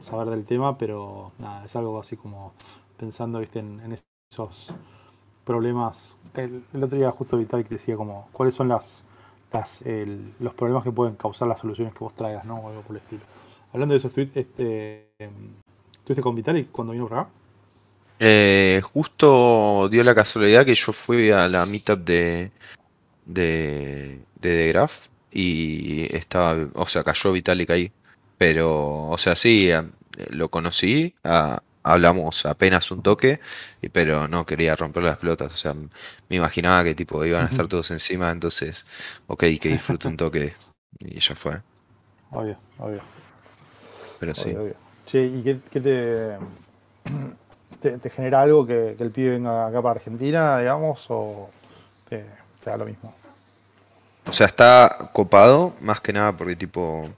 Speaker 2: saber del tema, pero nada, es algo así como pensando ¿viste? En, esos problemas. El, otro día justo Vital que decía como cuáles son las, los problemas que pueden causar las soluciones que vos traigas, ¿no? O algo por el estilo. Hablando de eso, estu- este, em, ¿estuviste con Vitalik cuando vino por acá?
Speaker 1: Eh, justo dio la casualidad que yo fui a la meetup de de de The Graph y estaba, o sea, cayó Vitalik ahí. Pero, o sea, sí, eh, lo conocí, hablamos apenas un toque, y- pero no quería romper las pelotas. O sea, me imaginaba que tipo iban a estar todos encima, entonces, ok, que disfrute un toque y ya fue.
Speaker 2: Obvio, obvio.
Speaker 1: Pero sí.
Speaker 2: Obvio. Che, ¿y qué, qué te, te, te genera algo que, que el pibe venga acá para Argentina, digamos, o te, te da lo mismo?
Speaker 1: O sea, está copado, más que nada porque tipo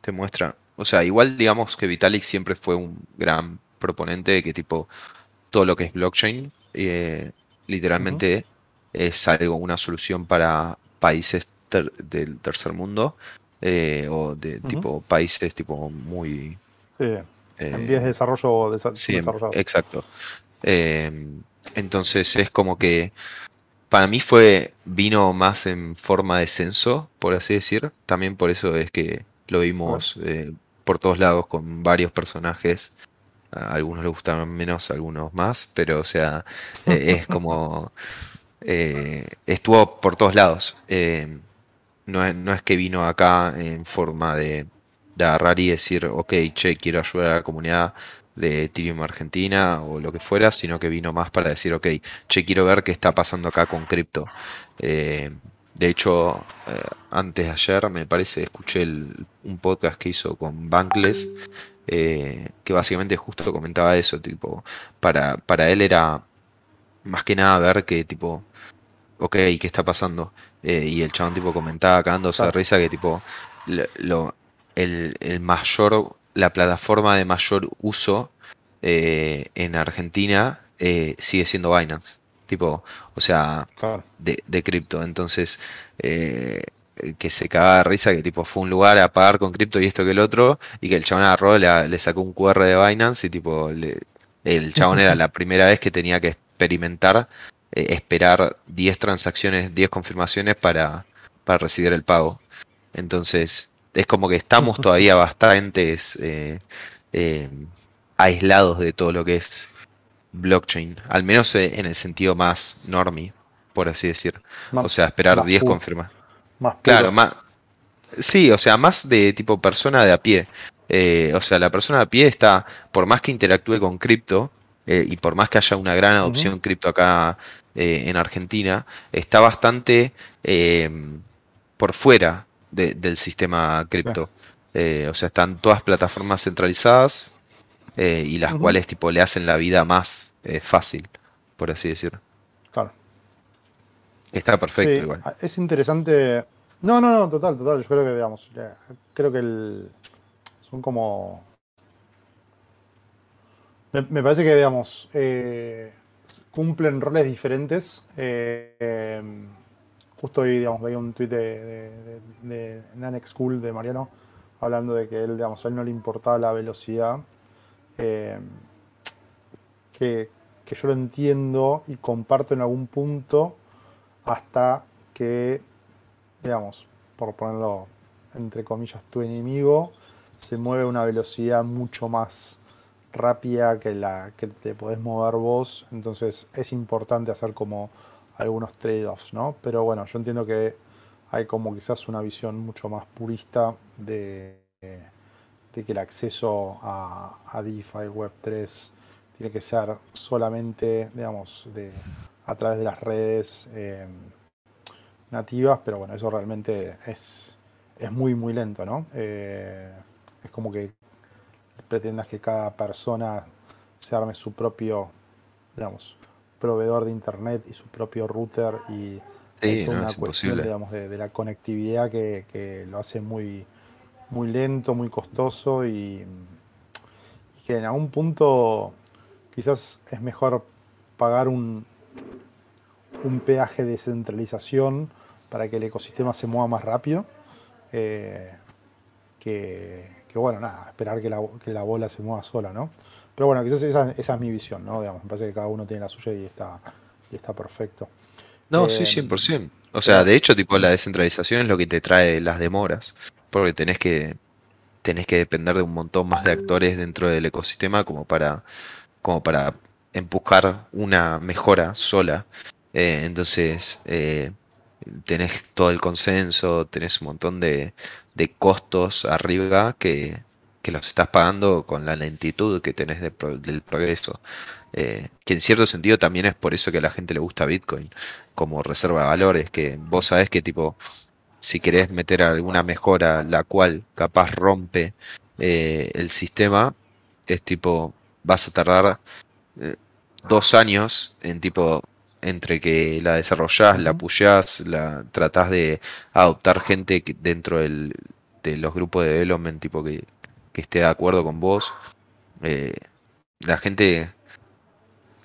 Speaker 1: te muestra. O sea, igual digamos que Vitalik siempre fue un gran proponente de que tipo todo lo que es blockchain eh, literalmente es algo, una solución para países ter- del tercer mundo eh, o de tipo países tipo muy
Speaker 2: Sí,
Speaker 1: eh,
Speaker 2: en vías de desarrollo desa-
Speaker 1: Sí, em,
Speaker 2: desarrollado.
Speaker 1: exacto. Eh, entonces es como que para mí fue, vino más en forma de censo, por así decir. También por eso es que lo vimos eh, por todos lados con varios personajes. A algunos les gustaron menos, a algunos más, pero o sea, eh, es como eh, estuvo por todos lados. No es, no es que vino acá en forma de, de agarrar y decir, ok, che, quiero ayudar a la comunidad de Ethereum Argentina o lo que fuera, sino que vino más para decir, ok, che, quiero ver qué está pasando acá con cripto. Eh, de hecho, eh, antes de ayer, me parece, escuché el- un podcast que hizo con Bankless, eh, que básicamente justo comentaba eso, tipo, para, para él era más que nada ver que, tipo, ok, ¿qué está pasando? Eh, y el chabón, tipo, comentaba cagándose de risa que, tipo, lo, el, el mayor, la plataforma de mayor uso eh, en Argentina eh, sigue siendo Binance. Tipo, o sea,
Speaker 2: Claro.
Speaker 1: de, de cripto. Entonces, que se cagaba de risa que tipo fue un lugar a pagar con cripto y esto que el otro, y que el chabón agarró, le, le sacó un QR de Binance y tipo, le- el chabón era la primera vez que tenía que experimentar, eh, esperar 10 transacciones, 10 confirmaciones para, para recibir el pago. Entonces, es como que estamos todavía bastantes eh, eh, aislados de todo lo que es blockchain, al menos eh, en el sentido más normie, por así decir.
Speaker 2: Más-
Speaker 1: O sea, esperar
Speaker 2: más
Speaker 1: 10
Speaker 2: puro,
Speaker 1: confirmas.
Speaker 2: Más.
Speaker 1: Claro, más. Sí, o sea, más de tipo persona de a pie. Eh, o sea, la persona de a pie está, por más que interactúe con cripto, eh, y por más que haya una gran adopción cripto acá eh, en Argentina, está bastante eh, por fuera de- del sistema cripto. O sea, están todas plataformas centralizadas y las cuales tipo le hacen la vida más fácil, por así decirlo.
Speaker 2: Claro.
Speaker 1: Está perfecto
Speaker 2: Sí,
Speaker 1: igual.
Speaker 2: Es interesante. No, no, no, total, total. Yo creo que, digamos, creo que el, son como. Me, parece que, digamos, eh, cumplen roles diferentes. Eh, justo hoy, digamos, veía un tuit de, de, de, de Mariano hablando de que él, digamos, a él no le importaba la velocidad. eh, que, que yo lo entiendo y comparto en algún punto hasta que, digamos, por ponerlo entre comillas, tu enemigo se mueve a una velocidad mucho más rápida que la que te podés mover vos, entonces es importante hacer como algunos trade-offs, ¿no? Pero bueno, yo entiendo que hay como quizás una visión mucho más purista de, de que el acceso a, a DeFi Web3 tiene que ser solamente, digamos, de, a través de las redes eh, nativas, pero bueno, eso realmente es, es muy, muy lento, ¿no? Eh, es como que pretendas que cada persona se arme su propio, digamos, proveedor de internet y su propio router y
Speaker 1: Sí,
Speaker 2: toda
Speaker 1: no,
Speaker 2: una
Speaker 1: es
Speaker 2: cuestión,
Speaker 1: imposible.
Speaker 2: digamos, de, de la conectividad que, que lo hace muy, muy lento, muy costoso y, y que en algún punto quizás es mejor pagar un, un peaje de centralización para que el ecosistema se mueva más rápido. eh, que, que, bueno, nada, esperar que la, que la bola se mueva sola, ¿no? Pero bueno, quizás esa, esa es mi visión, ¿no? Digamos, me parece que cada uno tiene la suya y está, y está perfecto.
Speaker 1: No, sí,
Speaker 2: Eh,
Speaker 1: 100%. O sea, de hecho, tipo, la descentralización es lo que te trae las demoras, porque tenés que tenés que depender de un montón más de actores dentro del ecosistema como para como para empujar una mejora sola. Eh, entonces, eh, tenés todo el consenso, tenés un montón de, de costos arriba que, que los estás pagando con la lentitud que tenés de pro- del progreso. Eh, que en cierto sentido también es por eso que a la gente le gusta Bitcoin como reserva de valores, que vos sabés que tipo, si querés meter alguna mejora la cual capaz rompe eh, el sistema, es tipo, vas a tardar eh, dos años en tipo entre que la desarrollás, la pushás, la tratás de adoptar gente que- dentro del, de los grupos de development tipo que, que esté de acuerdo con vos. Eh, la gente,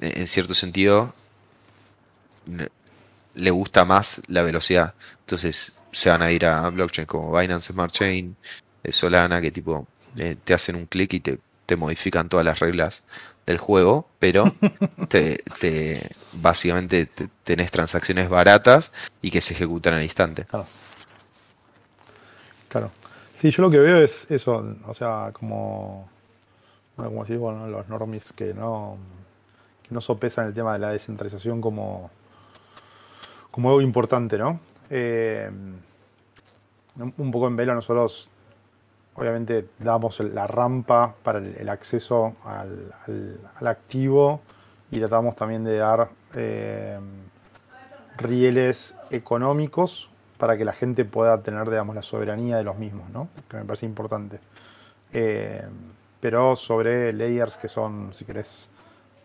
Speaker 1: en cierto sentido, le gusta más la velocidad. Entonces se van a ir a blockchain como Binance Smart Chain, eh, Solana, que tipo eh, te hacen un clic y te, te modifican todas las reglas del juego, pero te, te- básicamente te- tenés transacciones baratas y que se ejecutan al instante.
Speaker 2: Claro. Claro. Sí, yo lo que veo es eso, o sea, como, bueno, como decís, bueno, los normies que no, que no sopesan el tema de la descentralización como, como algo importante, ¿no? Eh, un un poco en velo nosotros, obviamente, damos la rampa para el, el acceso al, al- al activo y tratamos también de dar eh, rieles económicos para que la gente pueda tener, digamos, la soberanía de los mismos, ¿no? Que me parece importante. Eh, pero sobre layers que son, si querés,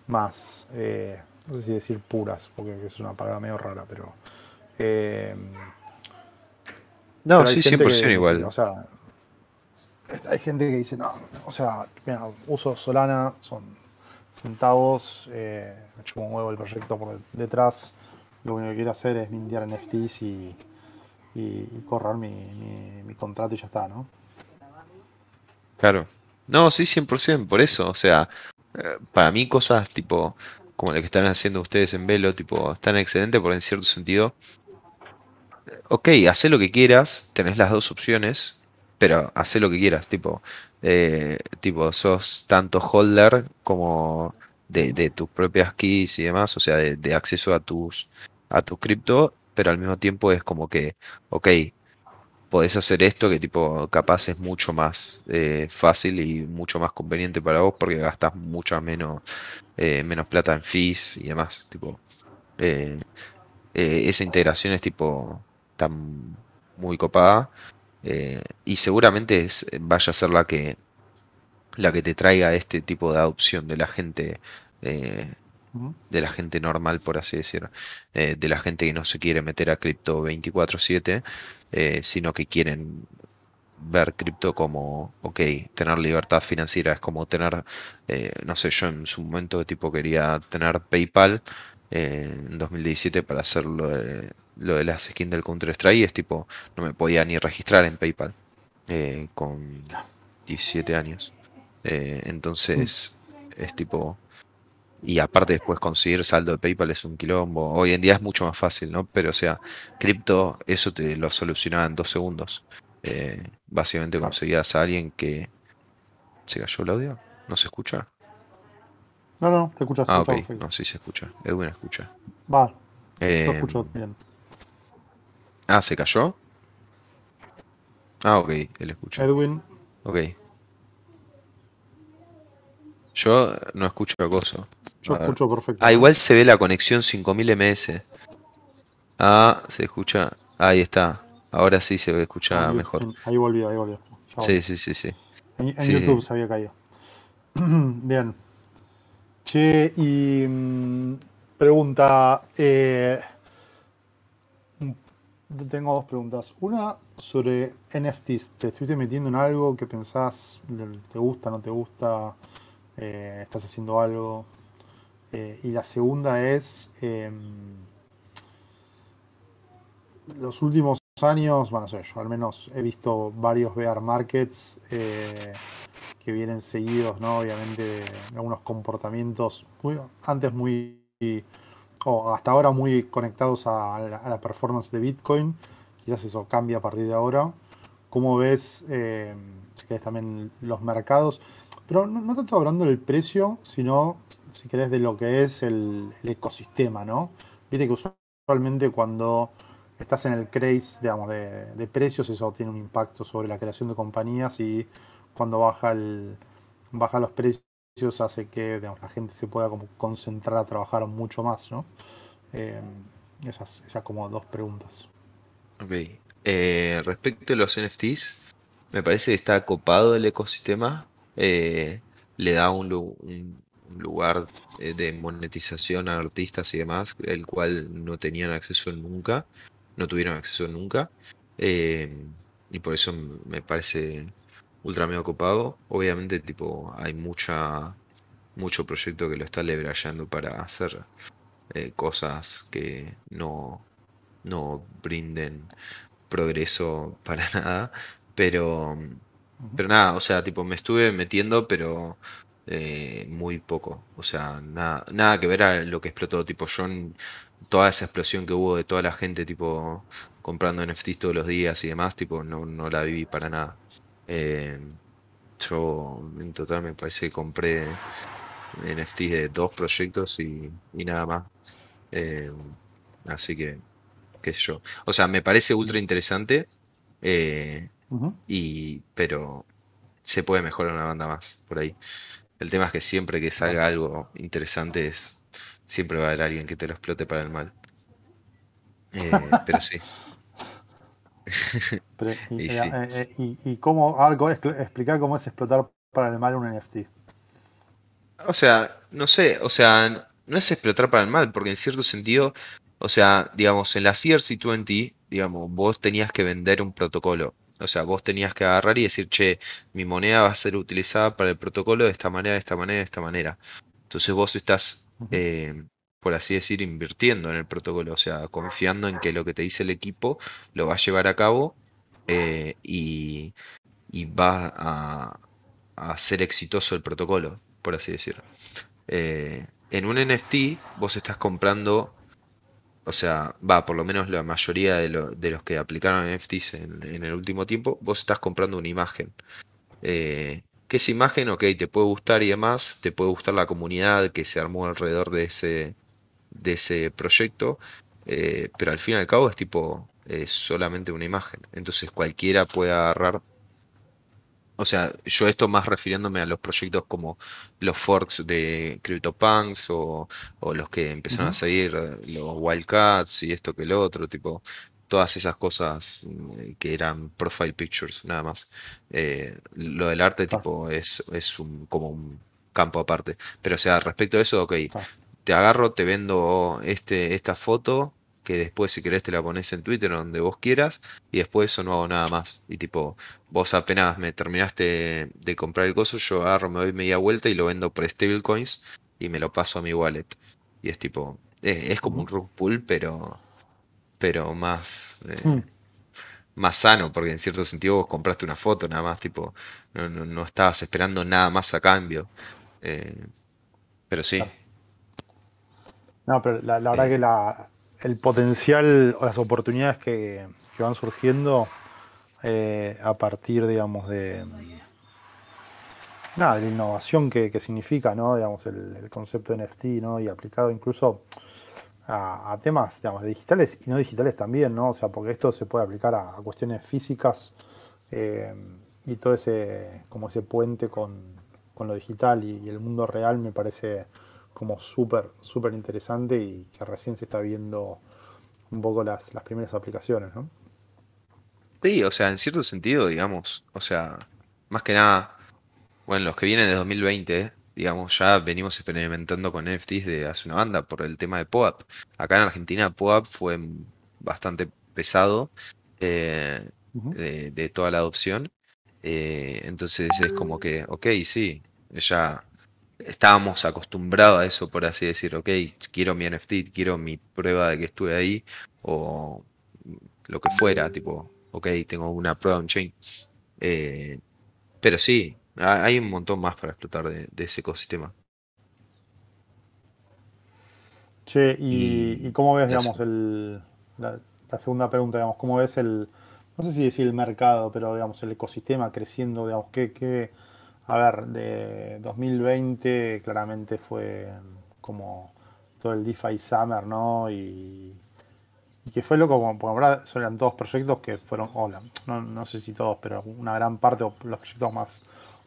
Speaker 2: más, eh, no sé si decir puras, porque es una palabra medio rara, pero... eh,
Speaker 1: No,
Speaker 2: pero
Speaker 1: sí,
Speaker 2: gente que
Speaker 1: 100%
Speaker 2: dice,
Speaker 1: igual.
Speaker 2: O sea, hay gente que dice, no, o sea, mira, uso Solana, son centavos, eh, me chupo un huevo el proyecto por detrás, lo único que quiero hacer es mintear NFTs y, y, y correr mi, mi- mi contrato y ya está, ¿no?
Speaker 1: Claro. No, sí, 100%, por eso. O sea, eh, para mí cosas tipo, como lo que están haciendo ustedes en Velo, tipo, están excelentes porque en cierto sentido, ok, haz lo que quieras, tenés las dos opciones, pero haz lo que quieras, tipo, eh, tipo, sos tanto holder como de, de tus propias keys y demás, o sea, de, de acceso a tus, a tu cripto, pero al mismo tiempo es como que, ok, podés hacer esto que tipo capaz es mucho más eh, fácil y mucho más conveniente para vos porque gastas mucha menos eh, menos plata en fees y demás tipo eh, eh, esa integración es tipo tan muy copada eh, y seguramente es, vaya a ser la que la que te traiga este tipo de adopción de la gente eh, de la gente normal, por así decir, eh, de la gente que no se quiere meter a cripto 24/7, eh, sino que quieren ver cripto como, ok, tener libertad financiera es como tener, eh, no sé, yo en su momento tipo quería tener PayPal eh, en 2017 para hacer lo de, lo de las skins del Counter-Strike, y es tipo, no me podía ni registrar en PayPal eh, con 17 años. Eh, entonces, es tipo, y aparte después conseguir saldo de PayPal es un quilombo. Hoy en día es mucho más fácil, ¿no? Pero o sea, cripto, eso te lo solucionaba en dos segundos. Eh, básicamente conseguías a alguien que... ¿Se cayó el audio? ¿No se escucha?
Speaker 2: No, no, te escuchas.
Speaker 1: Ah, ok. No, sí se escucha. Edwin escucha.
Speaker 2: Va,
Speaker 1: Eh,
Speaker 2: yo escucho bien.
Speaker 1: Ah, ¿se cayó? Ah, ok, él escucha.
Speaker 2: Edwin,
Speaker 1: Ok. Yo no escucho acoso.
Speaker 2: yo escucho perfecto.
Speaker 1: Ah, igual se ve la conexión 5000 ms. Ah, se escucha. Ahí está. Ahora sí se escucha
Speaker 2: Ahí-
Speaker 1: mejor.
Speaker 2: Ahí volvió, ahí volvió. Ya
Speaker 1: Sí, sí, sí, sí.
Speaker 2: En, en
Speaker 1: Sí.
Speaker 2: YouTube se había caído. Bien. Che, y mm, pregunta. eh, tengo dos preguntas. Una sobre NFTs. ¿Te estuviste metiendo en algo que pensás, te gusta, no te gusta? Eh, ¿Estás haciendo algo? Eh, y la segunda es. em, los últimos años, bueno, no sé, yo al menos he visto varios bear markets eh, que vienen seguidos, ¿no? Obviamente, de algunos comportamientos muy, antes muy, o hasta ahora muy conectados a la, performance de Bitcoin. Quizás eso cambia a partir de ahora. ¿Cómo ves, eh, también los mercados? Pero no, no tanto hablando del precio, sino, si querés, de lo que es el, ecosistema, ¿no? Viste que usualmente cuando estás en el craze, digamos, de, de precios, eso tiene un impacto sobre la creación de compañías y cuando baja el baja los precios hace que digamos, la gente se pueda como concentrar a trabajar mucho más, ¿no? Eh, esas, esas como dos preguntas.
Speaker 1: Ok. Eh, respecto a los NFTs, me parece que está copado el ecosistema. eh, le da un, un- un lugar de monetización a artistas y demás, el cual no tenían acceso nunca, no tuvieron acceso nunca. y por eso me parece ultra mega copado. Obviamente, tipo, hay mucha, mucho proyecto que lo está leverageando para hacer eh, cosas que no, no brinden progreso para nada, pero, pero nada, o sea, tipo, me estuve metiendo, pero eh, muy poco, o sea, nada, nada que ver a lo que explotó, tipo, yo toda esa explosión que hubo de toda la gente, tipo, comprando NFTs todos los días y demás, tipo, no, no la viví para nada. Eh, yo en total me parece que compré NFTs de dos proyectos y, y nada más. Eh, así que, qué sé yo. O sea, me parece ultra interesante, eh, y, pero se puede mejorar una banda más por ahí. El tema es que siempre que salga algo interesante es, siempre va a haber alguien que te lo explote para el mal. Eh, pero sí.
Speaker 2: Pero, y,
Speaker 1: Y
Speaker 2: eh,
Speaker 1: sí.
Speaker 2: eh, y- y cómo, a ver, ¿cómo es- explicar cómo es explotar para el mal un NFT.
Speaker 1: O sea, no sé, o sea, no es explotar para el mal, porque en cierto sentido, o sea, digamos, en la CRC20, digamos, vos tenías que vender un protocolo. O sea, vos tenías que agarrar y decir, che, mi moneda va a ser utilizada para el protocolo de esta manera, de esta manera, de esta manera. Entonces vos estás, eh, por así decir, invirtiendo en el protocolo, o sea, confiando en que lo que te dice el equipo lo va a llevar a cabo eh, y, va a, ser exitoso el protocolo, por así decirlo. Eh, en un NFT vos estás comprando, o sea, va, por lo menos la mayoría de, lo- de los que aplicaron NFTs en, en el último tiempo, vos estás comprando una imagen. Eh, que esa imagen, ok, te puede gustar y demás, te puede gustar la comunidad que se armó alrededor de ese, de ese proyecto, eh, pero al fin y al cabo es tipo, es solamente una imagen. Entonces cualquiera puede agarrar o sea, yo esto más refiriéndome a los proyectos como los forks de CryptoPunks o, o los que empezaron a seguir eh, los Wildcats y esto que lo otro, tipo, todas esas cosas mm, que eran profile pictures, nada más. Eh, lo del arte, tipo, es, es un, como un campo aparte. Pero, o sea, respecto a eso, ok. Te agarro, te vendo este, esta foto, que después si querés te la pones en Twitter o donde vos quieras, y después eso no hago nada más. Y tipo, vos apenas me terminaste de comprar el coso, yo agarro, me doy media vuelta y lo vendo por stablecoins y me lo paso a mi wallet. Y es tipo, eh, es como un rug pull, pero, pero más, eh,
Speaker 2: Hmm.
Speaker 1: más sano, porque en cierto sentido vos compraste una foto nada más, tipo, no, no, no estabas esperando nada más a cambio. Eh, pero sí.
Speaker 2: Claro. No, pero la, la verdad que la, el potencial o las oportunidades que, que van surgiendo eh, a partir, digamos, de, nada, de la innovación que, que significa, ¿no? Digamos, el, el concepto de NFT, ¿no? Y aplicado incluso a, a temas, digamos, digitales y no digitales también, ¿no? O sea, porque esto se puede aplicar a, a cuestiones físicas eh, y todo ese, como ese puente con, con lo digital y, y el mundo real me parece como súper, súper interesante y que recién se está viendo un poco las, las primeras aplicaciones, ¿no?
Speaker 1: Sí, o sea, en cierto sentido, digamos, o sea, más que nada, bueno, los que vienen de 2020, digamos, ya venimos experimentando con NFTs de hace una banda por el tema de POAP. Acá en Argentina POAP fue bastante pesado eh, de toda la adopción. eh, entonces es como que, ok, sí, ya estábamos acostumbrados a eso, por así decir, ok, quiero mi NFT, quiero mi prueba de que estuve ahí, o lo que fuera, tipo, ok, tengo una prueba on-chain. Eh, pero sí, ha- hay un montón más para explotar de, de ese ecosistema.
Speaker 2: Che, y,
Speaker 1: Y
Speaker 2: y cómo ves, digamos, el, la, la segunda pregunta, digamos, cómo ves el, no sé si decir el mercado, pero digamos, el ecosistema creciendo, digamos, que, que, a ver, de 2020 claramente fue como todo el DeFi Summer, ¿no? Y, y que fue loco, porque verdad eran todos proyectos que fueron, hola, no, no sé si todos, pero una gran parte, o los proyectos más,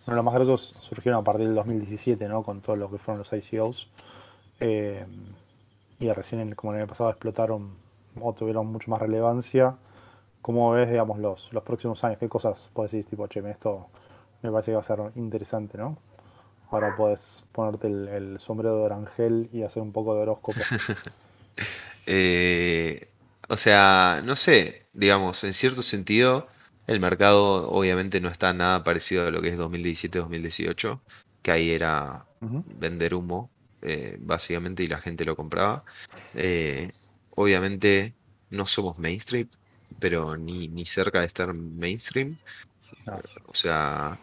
Speaker 2: uno de los más grosos surgieron a partir del 2017, ¿no? Con todo lo que fueron los ICOs. Eh, y recién como en el año pasado explotaron o tuvieron mucho más relevancia. ¿Cómo ves, digamos, los, los próximos años? ¿Qué cosas puedes decir, tipo, che, esto me parece que va a ser interesante, ¿no? Ahora puedes ponerte el, el sombrero de orangel y hacer un poco de horóscopo.
Speaker 1: Eh, o sea, no sé, digamos, en cierto sentido, el mercado obviamente no está nada parecido a lo que es 2017-2018, que ahí era vender humo, eh, básicamente, y la gente lo compraba. Eh, obviamente no somos mainstream, pero ni, ni cerca de estar mainstream. O sea,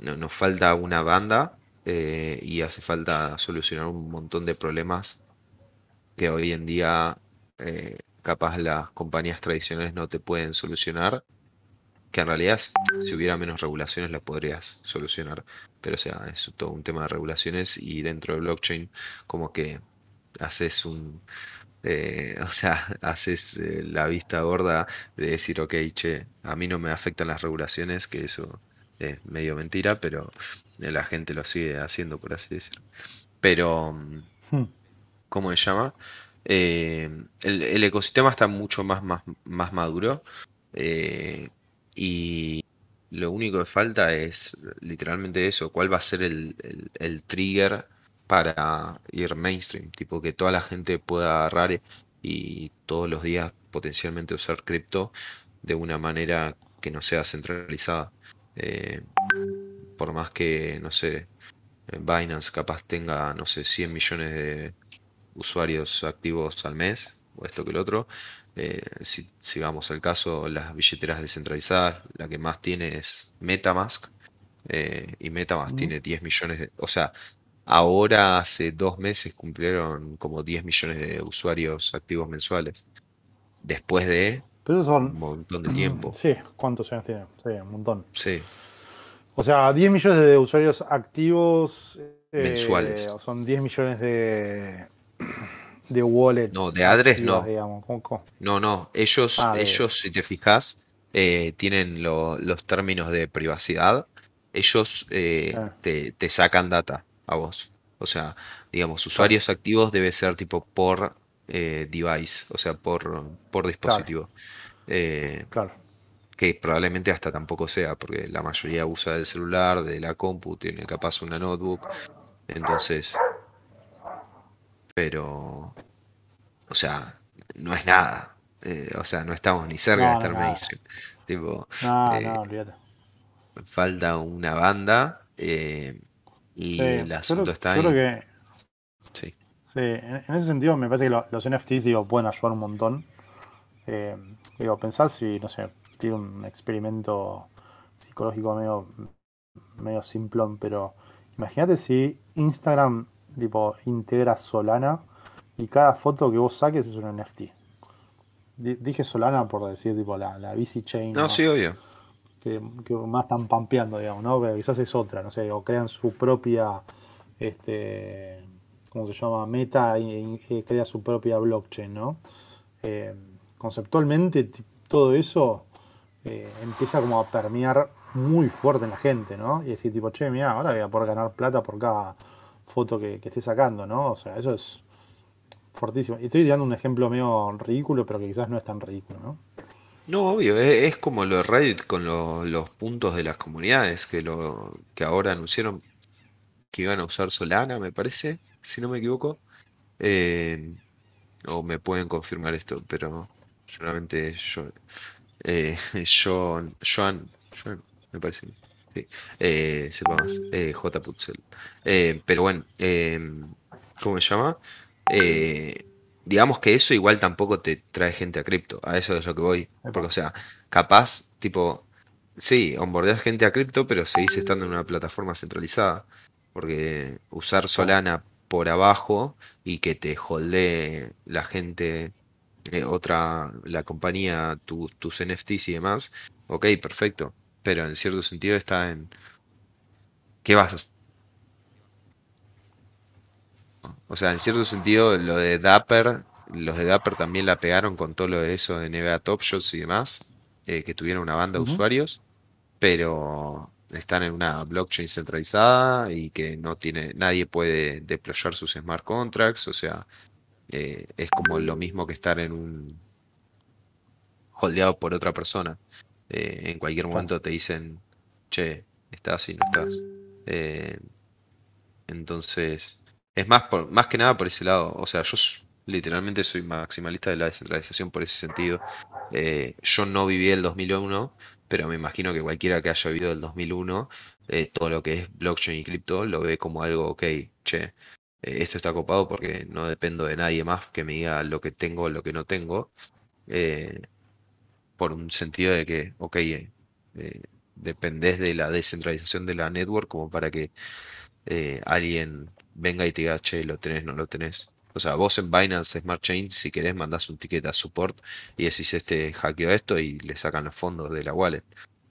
Speaker 1: no- nos falta una banda eh, y hace falta solucionar un montón de problemas que hoy en día eh, capaz las compañías tradicionales no te pueden solucionar, que en realidad si hubiera menos regulaciones las podrías solucionar, pero o sea, es todo un tema de regulaciones y dentro de blockchain como que haces un, eh, o sea, haces eh, la vista gorda de decir, ok, che, a mí no me afectan las regulaciones, que eso es medio mentira, pero eh, la gente lo sigue haciendo, por así decirlo. Pero... mm,
Speaker 2: Hmm.
Speaker 1: ¿cómo se llama? Eh, el, el ecosistema está mucho más, más, más maduro y lo único que falta es literalmente eso, cuál va a ser el, el- el trigger para ir mainstream, tipo que toda la gente pueda agarrar y todos los días potencialmente usar cripto de una manera que no sea centralizada. Eh, por más que, no sé, Binance capaz tenga, no sé, 100 millones de usuarios activos al mes, o esto que el otro. Eh, si, si vamos al caso, las billeteras descentralizadas, la que más tiene es MetaMask, eh, y MetaMask tiene 10 millones de... O sea, ahora hace dos meses cumplieron como 10 millones de usuarios activos mensuales, después de
Speaker 2: Pero
Speaker 1: un montón de tiempo.
Speaker 2: sí, ¿cuántos años tiene? Sí, un montón.
Speaker 1: Sí,
Speaker 2: O sea, 10 millones de usuarios activos eh,
Speaker 1: mensuales.
Speaker 2: son 10 millones de, de wallets
Speaker 1: No, de address
Speaker 2: activas,
Speaker 1: no.
Speaker 2: digamos. ¿Cómo- cómo?
Speaker 1: No, no, ellos,
Speaker 2: Ah, de-
Speaker 1: ellos, si te fijas, eh, tienen lo- los términos de privacidad. Ellos eh,
Speaker 2: Ah.
Speaker 1: te, te sacan data a vos. O sea, digamos, usuarios activos debe ser tipo por eh, device, o sea, por, por dispositivo. Eh,
Speaker 2: Claro.
Speaker 1: que probablemente hasta tampoco sea, porque la mayoría usa del celular, de la compu, tiene capaz una notebook. Entonces, pero, o sea, no es nada. Eh, o sea, no estamos ni cerca
Speaker 2: No,
Speaker 1: de
Speaker 2: no
Speaker 1: estar
Speaker 2: es nada.
Speaker 1: mainstream. Tipo,
Speaker 2: No, no, olvídate.
Speaker 1: falta una banda eh, y
Speaker 2: Sí,
Speaker 1: el
Speaker 2: yo creo,
Speaker 1: asunto está
Speaker 2: yo creo
Speaker 1: en...
Speaker 2: que
Speaker 1: Sí,
Speaker 2: sí, en, ese sentido me parece que lo- los NFTs digo, pueden ayudar un montón. Eh, digo, pensar si, no sé, tiene un experimento psicológico medio, medio simplón, pero imagínate si Instagram tipo integra Solana y cada foto que vos saques es un NFT. Di- Dije Solana por decir tipo la, la VC chain
Speaker 1: no, sí, obvio.
Speaker 2: Que, más están pampeando, digamos, ¿no? Que quizás es otra, no sé, o crean su propia, este, ¿cómo se llama? Meta y, y crea su propia blockchain, ¿no? Eh, conceptualmente todo eso eh, empieza como a permear muy fuerte en la gente, ¿no? Y decir tipo, che, mira, ahora voy a poder ganar plata por cada foto que, que esté sacando, ¿no? O sea, eso es fortísimo. Y estoy dando un ejemplo medio ridículo, pero que quizás no es tan ridículo, ¿no?
Speaker 1: No, obvio, es, como lo de Reddit con lo- los puntos de las comunidades que lo que ahora anunciaron que iban a usar Solana, me parece, si no me equivoco. Eh, o me pueden confirmar esto, pero seguramente yo, eh, John, Joan, Joan, me parece, sí, eh, sepa eh, J. Putzel. Eh, pero bueno, eh, ¿cómo se llama? Eh, digamos que eso igual tampoco te trae gente a cripto, a eso es lo que voy, porque o sea, capaz, tipo, sí, onboardeas gente a cripto, pero seguís estando en una plataforma centralizada, porque usar Solana por abajo y que te holdee la gente, eh, otra, la compañía, tu- tus NFTs y demás, ok, perfecto, pero en cierto sentido está en, ¿qué vas a hacer? O sea, en cierto sentido, lo de Dapper, los de Dapper también la pegaron con todo lo de eso de NBA Top Shots y demás, eh, que tuvieron una banda de usuarios, pero están en una blockchain centralizada y que no tiene, nadie puede deployar sus smart contracts, o sea, eh, es como lo mismo que estar en un holdeado por otra persona. Eh, en cualquier momento te dicen, che, estás y no estás. Entonces, es más por, más que nada por ese lado. O sea, yo literalmente soy maximalista de la descentralización por ese sentido. Eh, yo no viví el 2001, pero me imagino que cualquiera que haya vivido el 2001, eh, todo lo que es blockchain y cripto lo ve como algo, ok, che, eh, esto está copado porque no dependo de nadie más que me diga lo que tengo o lo que no tengo. eh, por un sentido de que, ok, eh, eh, dependés de la descentralización de la network como para que eh, alguien venga y te diga, che, lo tenés, no lo tenés. O sea, vos en Binance Smart Chain, si querés, mandás un ticket a support y decís, este hackeó esto y le sacan los fondos de la wallet.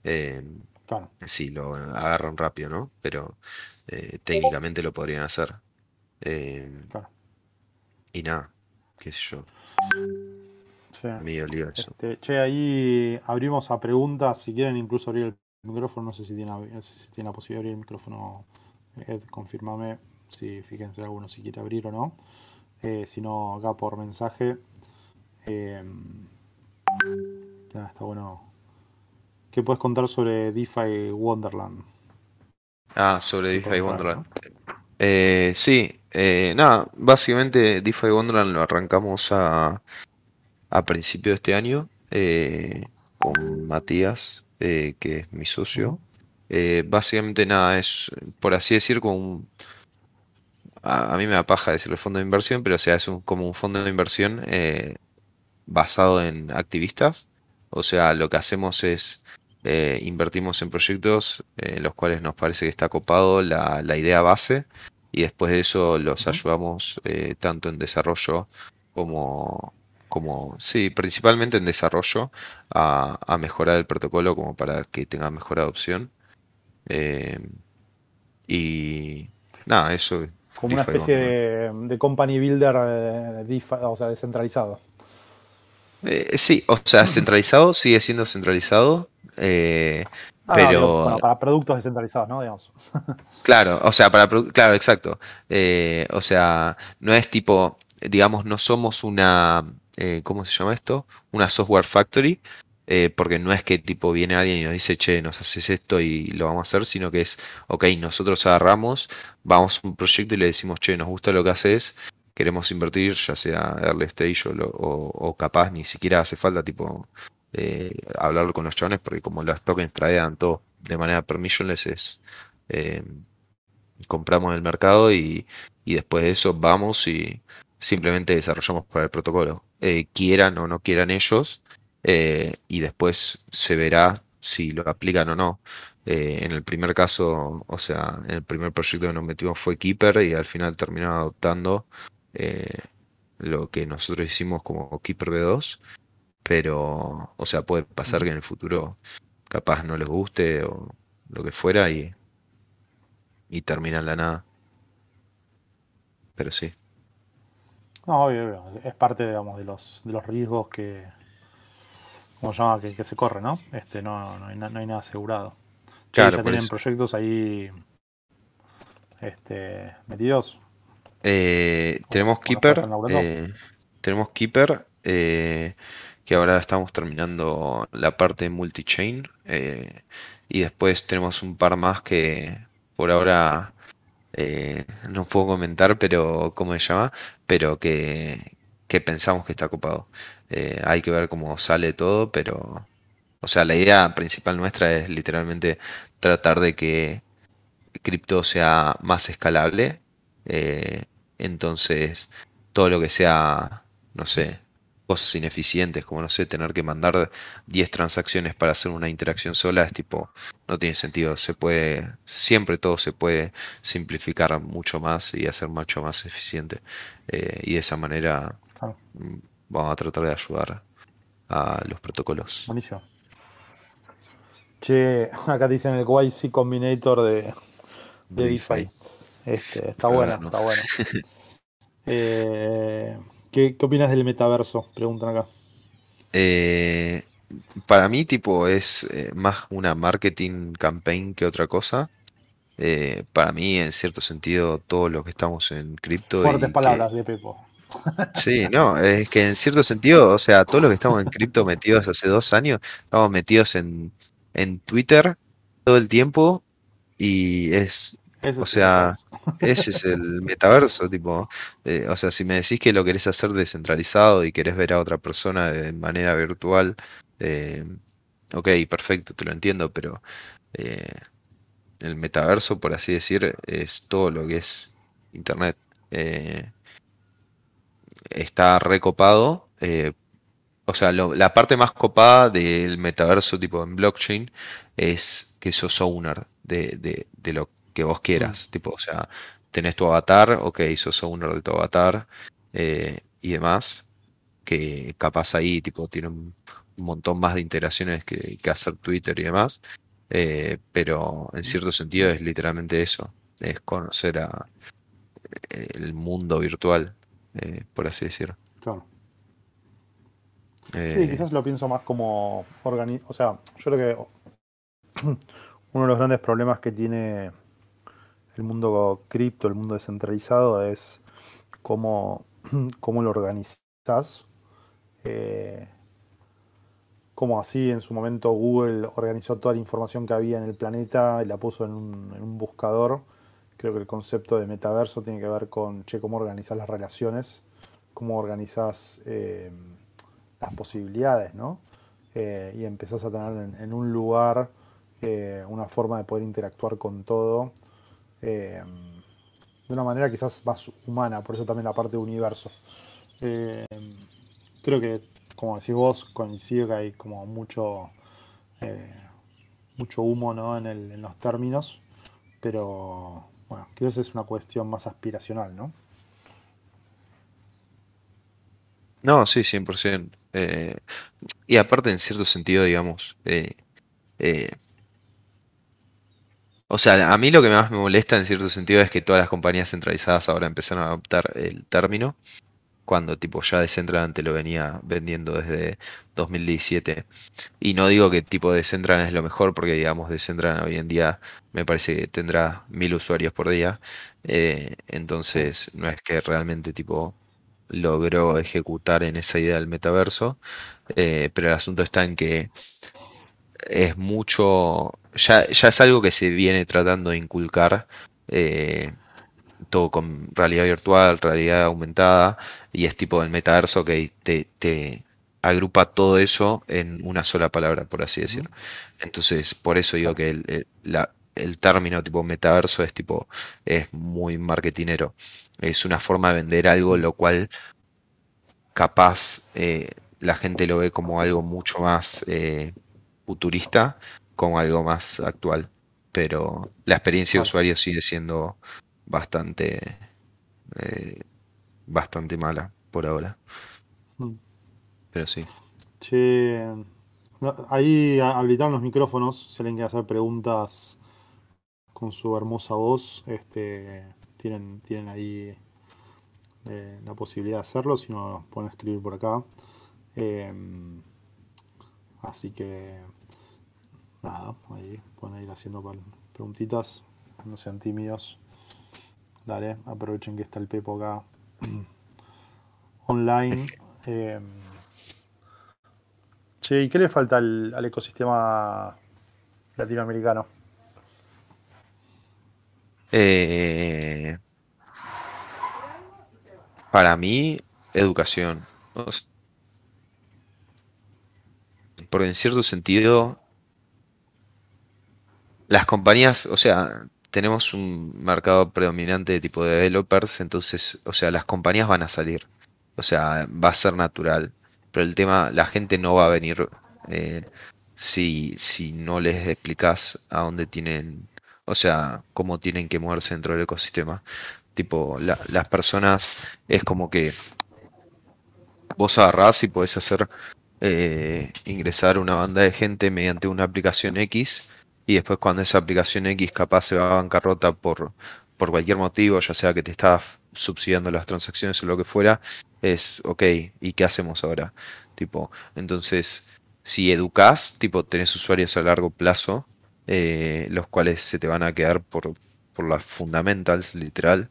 Speaker 1: Eh,
Speaker 2: Claro.
Speaker 1: sí, lo agarran rápido, ¿no? Pero eh, técnicamente lo podrían hacer. Eh,
Speaker 2: Claro.
Speaker 1: y nada, qué sé yo,
Speaker 2: Sí.
Speaker 1: medio lío eso.
Speaker 2: Este, che, ahí abrimos a preguntas. Si quieren, incluso abrir el micrófono. No sé si tiene, no sé si tiene la posibilidad de abrir el micrófono. Ed, confírmame. Si fíjense alguno si quiere abrir o no. Eh, si no, acá por mensaje. Eh, nada, está bueno. ¿Qué puedes contar sobre DeFi Wonderland?
Speaker 1: Ah, sobre DeFi Wonderland.
Speaker 2: entrar,
Speaker 1: Eh, sí, eh, nada, básicamente DeFi Wonderland lo arrancamos a, a principio de este año eh, con Matías, eh, que es mi socio. Eh, básicamente nada, es por así decir como un... A, a mí me da paja decirle fondo de inversión, pero o sea, es un- como un fondo de inversión eh, basado en activistas. O sea, lo que hacemos es eh, invertimos en proyectos eh, en los cuales nos parece que está copado la, la idea base y después de eso los ayudamos eh, tanto en desarrollo como, como, sí, principalmente en desarrollo a, a mejorar el protocolo como para que tenga mejor adopción. Eh, y nada, eso.
Speaker 2: Como una especie de, de company builder eh, DeFi, o sea, descentralizado.
Speaker 1: Eh, sí, o sea, centralizado sigue siendo centralizado, eh,
Speaker 2: Ah, digo,
Speaker 1: pero
Speaker 2: bueno, para productos descentralizados, ¿no? Digamos.
Speaker 1: Claro, o sea, para, claro, exacto. Eh, o sea, no es tipo, digamos, no somos una, ¿cómo se llama esto? Una software factory, eh, porque no es que tipo viene alguien y nos dice, che, nos haces esto y lo vamos a hacer, sino que es, ok, nosotros agarramos, vamos a un proyecto y le decimos, che, nos gusta lo que haces, queremos invertir, ya sea early stage o, lo- o, o capaz ni siquiera hace falta tipo eh, hablarlo con los chavales, porque como los tokens traían todo de manera permissionless es eh, compramos en el mercado y, y después de eso vamos y simplemente desarrollamos para el protocolo. Quieran o no quieran ellos, eh, y después se verá si lo aplican o no. Eh, en el primer caso, o sea, en el primer proyecto que nos metimos fue Keeper y al final terminaron adoptando eh, lo que nosotros hicimos como Keeper V2, pero, o sea, puede pasar que en el futuro capaz no les guste o lo que fuera y, y termina en la nada. Pero sí.
Speaker 2: No, obvio, obvio. Es parte, digamos, de los, de los riesgos que, ¿cómo se llama? Que, que se corre, ¿no? Este, no, no, hay, na- no hay nada asegurado.
Speaker 1: Claro,
Speaker 2: ya
Speaker 1: por
Speaker 2: tienen
Speaker 1: eso.
Speaker 2: proyectos ahí este, metidos.
Speaker 1: Eh, tenemos
Speaker 2: ¿O no
Speaker 1: Keeper, eh, tenemos Keeper, eh, que ahora estamos terminando la parte multi-chain, eh, y después tenemos un par más que por ahora eh, no puedo comentar, pero ¿cómo se llama? Pero que, que pensamos que está copado. Eh, hay que ver cómo sale todo, pero, o sea, la idea principal nuestra es literalmente tratar de que cripto sea más escalable. eh, entonces, todo lo que sea, no sé, cosas ineficientes, como no sé, tener que mandar 10 transacciones para hacer una interacción sola, es tipo, no tiene sentido. Se puede, siempre todo se puede simplificar mucho más y hacer mucho más eficiente. eh, y de esa manera
Speaker 2: Claro,
Speaker 1: mm, vamos a tratar de ayudar a los protocolos.
Speaker 2: buenísimo. Che, acá dicen el YC Combinator de, de DeFi. Este, está bueno,
Speaker 1: no.
Speaker 2: está bueno. Eh, ¿qué, ¿Qué opinas del metaverso? Preguntan acá.
Speaker 1: Eh, para mí, tipo, es eh, más una marketing campaign que otra cosa. Eh, para mí, en cierto sentido, todos los que estamos en cripto
Speaker 2: Fuertes
Speaker 1: que-
Speaker 2: palabras de Pepo.
Speaker 1: Sí, no, es que en cierto sentido, o sea, todos los que estamos en cripto metidos hace dos años, estamos metidos en, en Twitter todo el tiempo y es, o
Speaker 2: es
Speaker 1: sea, ese es el metaverso, tipo, eh, o sea, si me decís que lo querés hacer descentralizado y querés ver a otra persona de manera virtual, eh, ok, perfecto, te lo entiendo, pero eh, el metaverso, por así decir, es todo lo que es Internet. Eh, está recopado. eh, o sea, lo- la parte más copada del metaverso tipo en blockchain es que sos owner de, de, de lo que vos quieras. Tipo, o sea, tenés tu avatar, ok, sos owner de tu avatar eh, y demás. Que capaz ahí tipo tiene un, un montón más de integraciones que, que hacer Twitter y demás. eh, pero en cierto sentido es literalmente eso. Es conocer a el mundo virtual, eh, por así decirlo.
Speaker 2: Claro. Sí,
Speaker 1: Eh,
Speaker 2: quizás lo pienso más como organi- O sea, yo creo que uno de los grandes problemas que tiene el mundo cripto, el mundo descentralizado, es cómo, cómo lo organizas. Eh, como así en su momento Google organizó toda la información que había en el planeta y la puso en un, en un buscador. Creo que el concepto de metaverso tiene que ver con, che, cómo organizar las relaciones, cómo organizas eh, las posibilidades, ¿no? Eh, y empezás a tener en, un lugar eh, una forma de poder interactuar con todo de una manera quizás más humana, por eso también la parte de universo. Creo que, como decís vos, coincido que hay como mucho, mucho humo ¿no? en, el- en los términos, pero bueno, quizás es una cuestión más aspiracional, ¿no?
Speaker 1: no, sí, 100%. Eh, y aparte, en cierto sentido, digamos, eh, eh, o sea, a mí lo que más me molesta en cierto sentido es que todas las compañías centralizadas ahora empezaron a adoptar el término, cuando tipo ya Decentraland te lo venía vendiendo desde 2017. Y no digo que tipo Decentraland es lo mejor, porque digamos Decentraland hoy en día me parece que tendrá mil usuarios por día. eh, entonces no es que realmente tipo logró ejecutar en esa idea del metaverso. eh, pero el asunto está en que es mucho, ya, ya es algo que se viene tratando de inculcar. eh, todo con realidad virtual, realidad aumentada, y es tipo del metaverso que te, te agrupa todo eso en una sola palabra, por así decirlo. Entonces, por eso digo que el, el- la- el término tipo metaverso es tipo, es muy marketinero. Es una forma de vender algo, lo cual capaz eh, la gente lo ve como algo mucho más eh, futurista, como algo más actual. Pero la experiencia de usuario sigue siendo bastante eh, bastante mala por ahora.
Speaker 2: Mm.
Speaker 1: Pero sí.
Speaker 2: Che, No, Ahí habilitaron los micrófonos. Si alguien quiere hacer preguntas con su hermosa voz, este, tienen, tienen ahí eh, la posibilidad de hacerlo. Si no, nos pueden escribir por acá. Em, así que, nada, ahí pueden ir haciendo preguntitas. No sean tímidos. Dale, aprovechen que está el Pepo acá online. Em, Che, ¿y qué le falta al, al ecosistema latinoamericano?
Speaker 1: Eh, para mí, educación. O s- Porque en cierto sentido, las compañías, o sea, tenemos un mercado predominante de tipo de developers, entonces, o sea, las compañías van a salir. O sea, va a ser natural. Pero el tema, la gente no va a venir eh, si, si no les explicas a dónde tienen, o sea, cómo tienen que moverse dentro del ecosistema. Tipo, la- las personas es como que vos agarrás y podés hacer eh, ingresar una banda de gente mediante una aplicación X y después cuando esa aplicación X capaz se va a bancarrota por, por cualquier motivo, ya sea que te está f- subsidiando las transacciones o lo que fuera, es ok, ¿y qué hacemos ahora? Tipo, entonces, si educás, tipo, tenés usuarios a largo plazo, eh, los cuales se te van a quedar por, por las fundamentals, literal.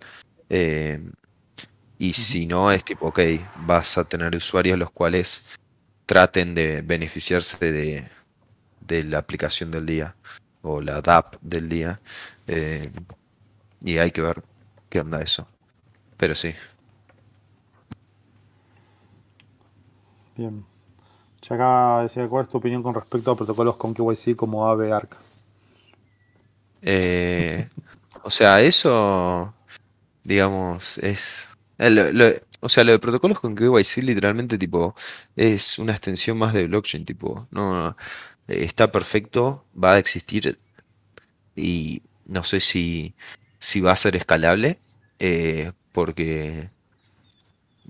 Speaker 1: eh, y si no, es tipo, ok, vas a tener usuarios los cuales traten de beneficiarse de, de la aplicación del día o la DApp del día. eh, y hay que ver qué onda eso. Pero sí.
Speaker 2: Bien. Che, acá decía, ¿cuál es tu opinión con respecto a protocolos con KYC como Aave Arc?
Speaker 1: Eh, o sea, eso, digamos, es... eh, lo- lo- o sea, lo de protocolos con KYC literalmente, tipo, es una extensión más de blockchain, tipo, no, está perfecto, va a existir y no sé si, si va a ser escalable, eh, porque,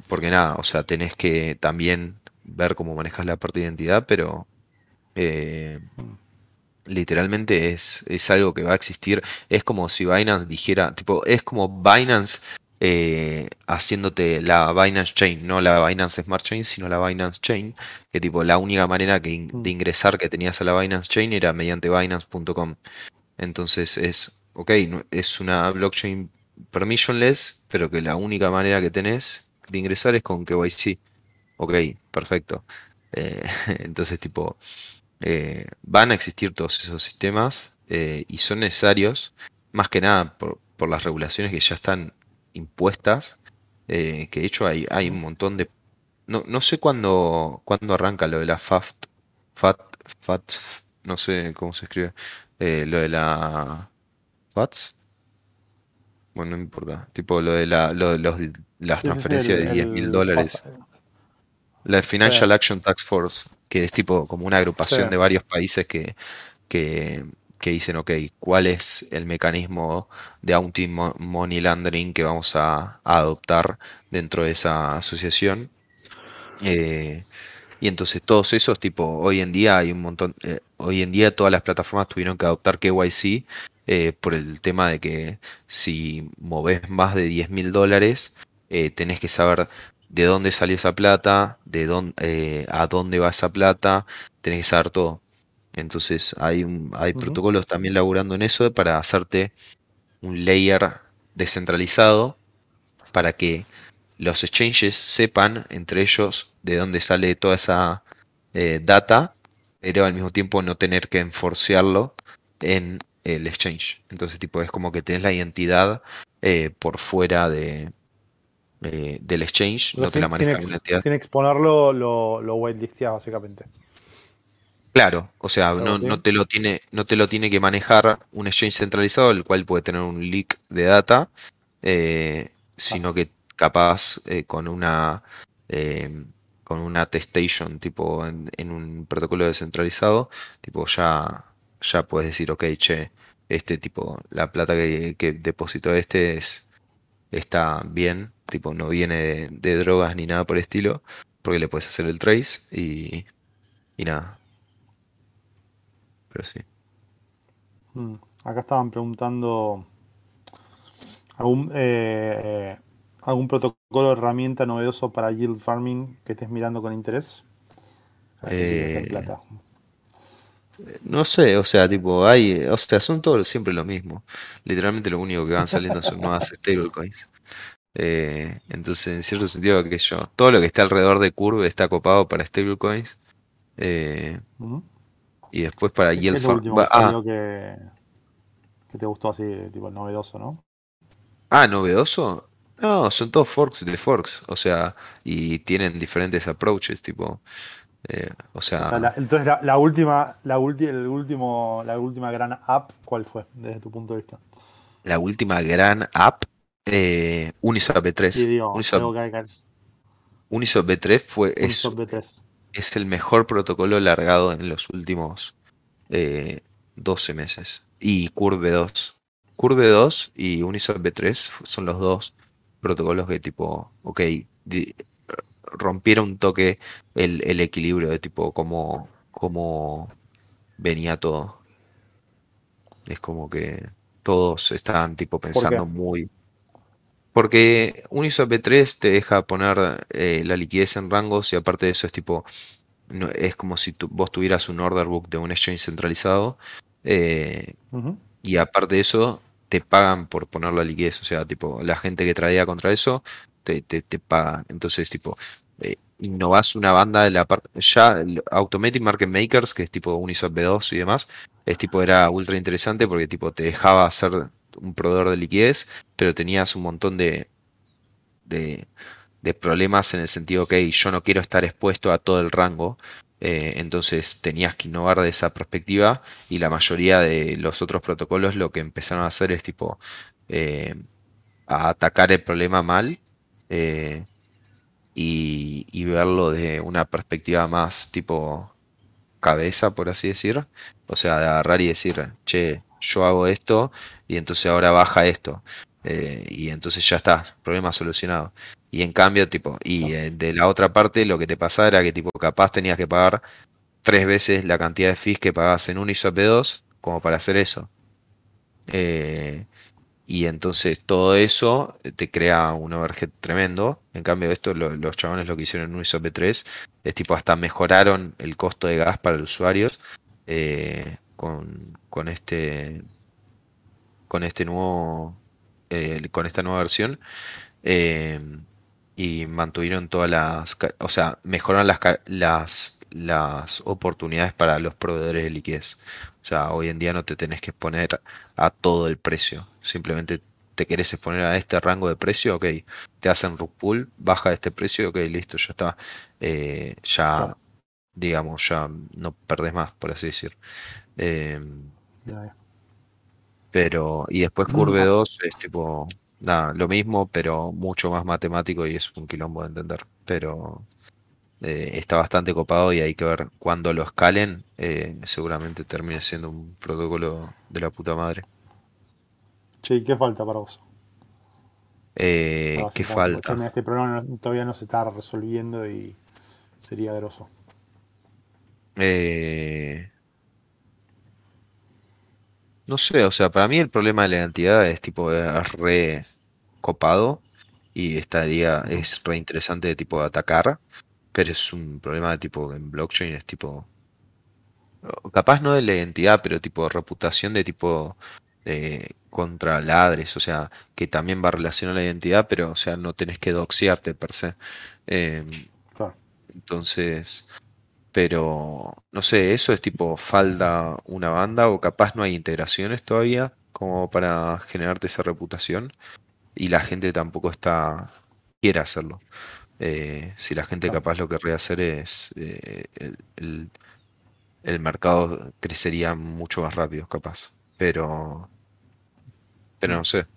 Speaker 1: porque nada, o sea, tenés que también ver cómo manejas la parte de identidad, pero... eh, Literalmente es, es algo que va a existir. Es como si Binance dijera, tipo, es como Binance eh, haciéndote la Binance Chain, no la Binance Smart Chain, sino la Binance Chain, que tipo, la única manera que in- de
Speaker 2: Mm.
Speaker 1: ingresar que tenías a la Binance Chain era mediante Binance.com. Entonces es, ok, es una blockchain permissionless, pero que la única manera que tenés de ingresar es con KYC. Ok, perfecto. Eh, entonces, tipo, eh, van a existir todos esos sistemas y son necesarios, más que nada por, por las regulaciones que ya están impuestas, eh, que de hecho hay, hay un montón de... No, no sé cuándo, cuándo arranca lo de la FAFT, FAT, FATS, no sé cómo se escribe, eh, lo de la FATS, bueno, no importa, tipo lo de la, lo de los, las
Speaker 2: Sí, sí, sí,
Speaker 1: transferencias
Speaker 2: el,
Speaker 1: de 10 mil dólares.
Speaker 2: pasa-
Speaker 1: La
Speaker 2: sí,
Speaker 1: Financial Action Task Force, que es tipo como una agrupación de varios países que, que, que dicen, ok, ¿cuál es el mecanismo de anti-money laundering que vamos a, adoptar dentro de esa asociación? Eh, y entonces todos esos, tipo, hoy en día hay un montón, eh, hoy en día todas las plataformas tuvieron que adoptar KYC eh, por el tema de que si moves más de 10 mil dólares, tenés que saber de dónde salió esa plata, de dónde, a dónde va esa plata, tenés que saber todo. Entonces hay, un- hay protocolos también laburando en eso para hacerte un layer descentralizado para que los exchanges sepan entre ellos de dónde sale toda esa eh, data, pero al mismo tiempo no tener que enforcearlo en el exchange. Entonces, tipo, es como que tenés la identidad eh, por fuera de, eh, del exchange, no te la
Speaker 2: sin, sin, ex- sin exponerlo, lo, lo whitelisteas básicamente.
Speaker 1: Claro, o sea, no, no te lo tiene, no te lo tiene que manejar un exchange centralizado, el cual puede tener un leak de data, eh, sino que capaz eh, con una eh, con una attestation tipo en, en un protocolo descentralizado, tipo ya ya puedes decir, ok, che, este tipo, la plata que, que depositó este es está bien, tipo no viene de, de drogas ni nada por el estilo, porque le puedes hacer el trace y, y nada. Pero sí.
Speaker 2: Mm, Acá estaban preguntando algún, eh, eh, algún protocolo o herramienta novedoso para yield farming que estés mirando con interés.
Speaker 1: Eh,
Speaker 2: plata.
Speaker 1: No sé, o sea, tipo, hay, o sea, son todos siempre lo mismo. Literalmente lo único que van saliendo son nuevas stablecoins. Eh, entonces, en cierto sentido, que yo, todo lo que está alrededor de Curve está copado para stablecoins. Eh. Y después para
Speaker 2: ¿Qué, es
Speaker 1: farm.
Speaker 2: último que
Speaker 1: Ah,
Speaker 2: que, que te gustó así, tipo novedoso, no?
Speaker 1: ah, novedoso. No, son todos forks de forks, o sea, y tienen diferentes approaches, tipo, eh, o
Speaker 2: O sea, la- entonces la, la última, la ulti- el último, la última gran app, ¿cuál fue desde tu punto de vista?
Speaker 1: la última gran app, eh, Uniswap
Speaker 2: Y
Speaker 1: B3.
Speaker 2: digo,
Speaker 1: Uniswap,
Speaker 2: algo que
Speaker 1: Uniswap B3 fue, es
Speaker 2: Uniswap B3.
Speaker 1: Es el mejor protocolo largado en los últimos eh, 12 meses. Y Curve 2. Curve 2 y Uniswap B3 son los dos protocolos que tipo, ok, di- rompieron un toque el, el equilibrio de tipo cómo, cómo venía todo. Es como que todos estaban tipo
Speaker 2: ¿Por
Speaker 1: pensando muy... Porque Uniswap B3 te deja poner eh, la liquidez en rangos y aparte de eso es tipo no- es como si tu- vos tuvieras un order book de un exchange centralizado eh, y aparte de eso te pagan por poner la liquidez, o sea, tipo la gente que traía contra eso te, te, te paga. Entonces, tipo, eh, innovás una banda de la parte ya el Automatic Market Makers, que es tipo Uniswap B2 y demás, es tipo era ultra interesante porque tipo te dejaba hacer un proveedor de liquidez, pero tenías un montón de de, problemas en el sentido que yo no quiero estar expuesto a todo el rango, eh, entonces tenías que innovar de esa perspectiva y la mayoría de los otros protocolos lo que empezaron a hacer es tipo eh, a atacar el problema mal eh, y, y verlo de una perspectiva más tipo cabeza, por así decir, o sea, de agarrar y decir, che, yo hago esto y entonces ahora baja esto. eh, y entonces ya está, problema solucionado. Y en cambio, tipo, y eh, de la otra parte lo que te pasaba era que tipo capaz tenías que pagar tres veces la cantidad de fees que pagabas en Uniswap B2 como para hacer eso. Eh, y entonces todo eso te crea un overhead tremendo. En cambio, esto lo- los chabones lo que hicieron en Uniswap B3 es tipo hasta mejoraron el costo de gas para los usuarios eh, con, con este con este nuevo eh, con esta nueva versión eh, y mantuvieron todas las o sea mejoraron las las las oportunidades para los proveedores de liquidez. O sea hoy en día no te tenés que exponer a todo el precio. Simplemente te querés exponer a este rango de precio ok te hacen rug pull baja este precio ok listo ya está. Eh, ya digamos ya no perdés más por así decir Eh, pero, y después Curve 2 es tipo, nada, lo mismo, pero mucho más matemático y es un quilombo de entender. Pero eh, está bastante copado y hay que ver cuando lo escalen, eh, seguramente termine siendo un protocolo de la puta madre.
Speaker 2: Che, ¿y qué falta para vos?
Speaker 1: Eh, ¿qué falta?
Speaker 2: mira, este problema no- todavía no se está resolviendo y sería grosso.
Speaker 1: Eh, no sé, o sea, para mí el problema de la identidad es tipo, es re copado y estaría, es re interesante de tipo de atacar, pero es un problema de tipo en blockchain, es tipo, capaz no de la identidad, pero tipo de reputación de tipo eh, contra ladres, o sea, que también va relacionado a la identidad, pero o sea, no tenés que doxearte per se. Em,
Speaker 2: Claro.
Speaker 1: entonces, pero no sé, eso es tipo falta una banda o capaz no hay integraciones todavía como para generarte esa reputación y la gente tampoco está quiere hacerlo. Eh, si la gente capaz lo que querría hacer es eh, el, el- el mercado crecería mucho más rápido, capaz. Pero, pero no sé.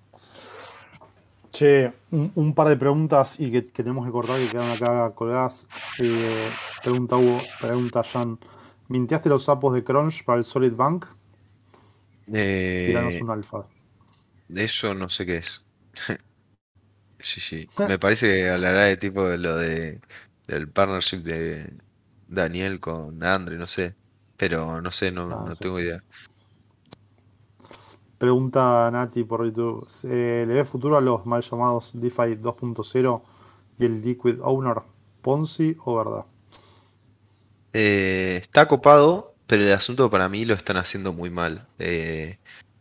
Speaker 2: Che, un, un par de preguntas y que, que tenemos que cortar que quedan acá colgadas. Eh, pregunta Hugo, pregunta Jan. ¿Minteaste los sapos de Crunch para el Solid Bank? Tiranos
Speaker 1: Eh,
Speaker 2: un alfa.
Speaker 1: de eso no sé qué es. Sí, sí. Me parece que hablará de tipo de lo de del partnership de Daniel con Andre, no sé. pero no sé, no,
Speaker 2: Ah,
Speaker 1: no
Speaker 2: sí.
Speaker 1: tengo idea.
Speaker 2: Pregunta Nati por YouTube. ¿Se ¿Le ve futuro a los mal llamados DeFi 2.0 y el Liquid Owner? ¿Ponzi o verdad?
Speaker 1: Eh, está copado, pero el asunto para mí lo están haciendo muy mal. Eh,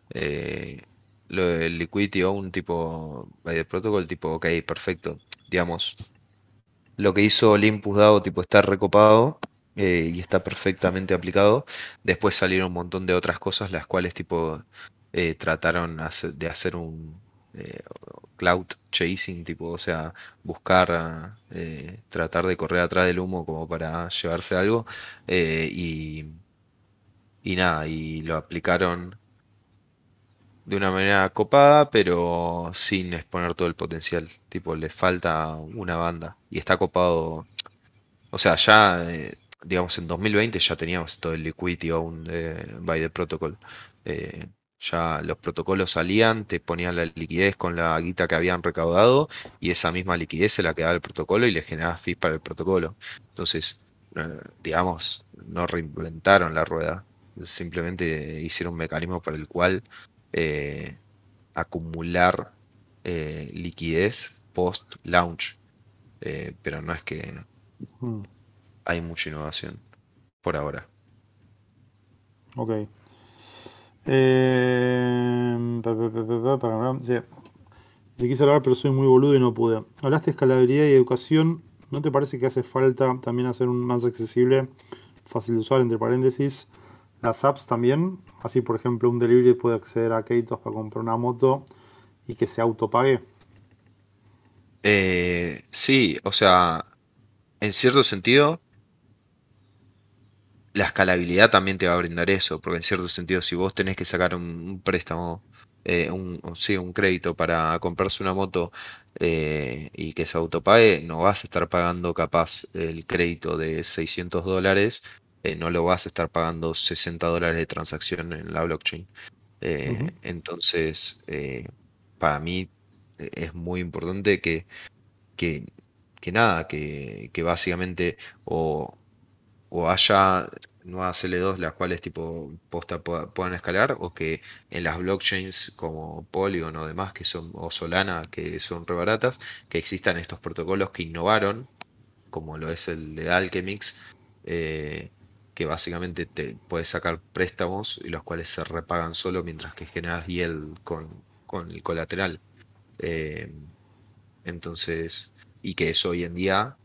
Speaker 1: eh, lo del Liquidity Own tipo by the protocol, tipo, ok, perfecto. Digamos, lo que hizo Olympus DAO, tipo, está recopado eh, y está perfectamente aplicado. Después salieron un montón de otras cosas, las cuales, tipo, eh, trataron de hacer un eh, cloud chasing, tipo, o sea, buscar, eh, tratar de correr atrás del humo como para llevarse algo. y, y nada, y lo aplicaron de una manera copada, pero sin exponer todo el potencial. Tipo, le falta una banda. Y está copado. O sea, ya, digamos, en 2020 ya teníamos todo el liquidity owned eh, by the protocol. Ya los protocolos salían, te ponían la liquidez con la guita que habían recaudado y esa misma liquidez se la quedaba el protocolo y le generaba fees para el protocolo. Entonces, eh, digamos, no reinventaron la rueda. Simplemente hicieron un mecanismo para el cual eh, acumular eh, liquidez post launch. Eh, pero no es que hay mucha innovación por ahora.
Speaker 2: ok. Eh, pa, pa, pa, pa, pa, pa, pa, sí. Se quiso hablar, pero soy muy boludo y no pude. Hablaste de escalabilidad y educación. ¿No te parece que hace falta también hacer un más accesible, fácil de usar, entre paréntesis, las apps también? Así, por ejemplo, un delivery puede acceder a créditos para comprar una moto y que se autopague.
Speaker 1: Eh, sí, o sea, en cierto sentido, la escalabilidad también te va a brindar eso, porque en cierto sentido, si vos tenés que sacar un, préstamo, eh, un, sí, un crédito para comprarse una moto eh, y que se autopague, no vas a estar pagando capaz el crédito de 600 dólares, eh, no lo vas a estar pagando 60 dólares de transacción en la blockchain. Eh, entonces, eh, para mí es muy importante que, que, que nada, que, que básicamente o, o haya nuevas L2 las cuales tipo posta pueda- puedan escalar o que en las blockchains como Polygon o demás que son o Solana que son re baratas que existan estos protocolos que innovaron como lo es el de Alchemix eh, que básicamente te puedes sacar préstamos y los cuales se repagan solo mientras que generas yield con, con el colateral. Eh, entonces y que eso hoy en día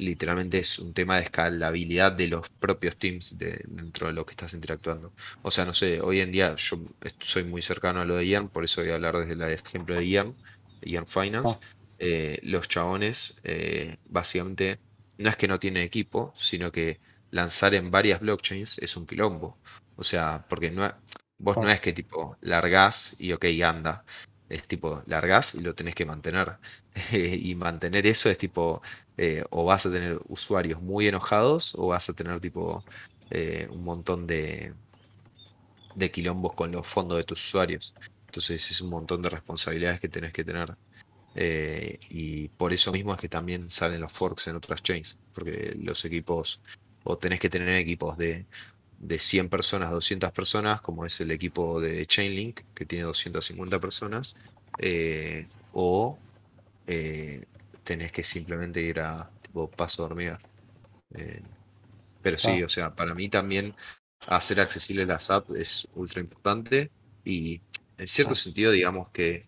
Speaker 1: literalmente es un tema de escalabilidad de los propios teams de, dentro de lo que estás interactuando. O sea, no sé, hoy en día yo soy muy cercano a lo de Ian, por eso voy a hablar desde el ejemplo de Ian, Ian Finance.
Speaker 2: Ah.
Speaker 1: Eh, los chabones, eh, básicamente, no es que no tienen equipo, sino que lanzar en varias blockchains es un quilombo. O sea, porque no, vos no es que tipo largás y ok, anda. Es tipo, largás y lo tenés que mantener. y mantener eso es tipo, eh, o vas a tener usuarios muy enojados o vas a tener tipo eh, un montón de, de quilombos con los fondos de tus usuarios. Entonces es un montón de responsabilidades que tenés que tener. Eh, y por eso mismo es que también salen los forks en otras chains, porque los equipos, o tenés que tener equipos de, de 100 personas, 200 personas, como es el equipo de Chainlink, que tiene 250 personas, eh, o eh, tenés que simplemente ir a tipo paso de hormiga. Eh, pero sí,
Speaker 2: Ah.
Speaker 1: o sea, para mí también hacer accesible las apps es ultra importante y en cierto
Speaker 2: Ah.
Speaker 1: sentido digamos que,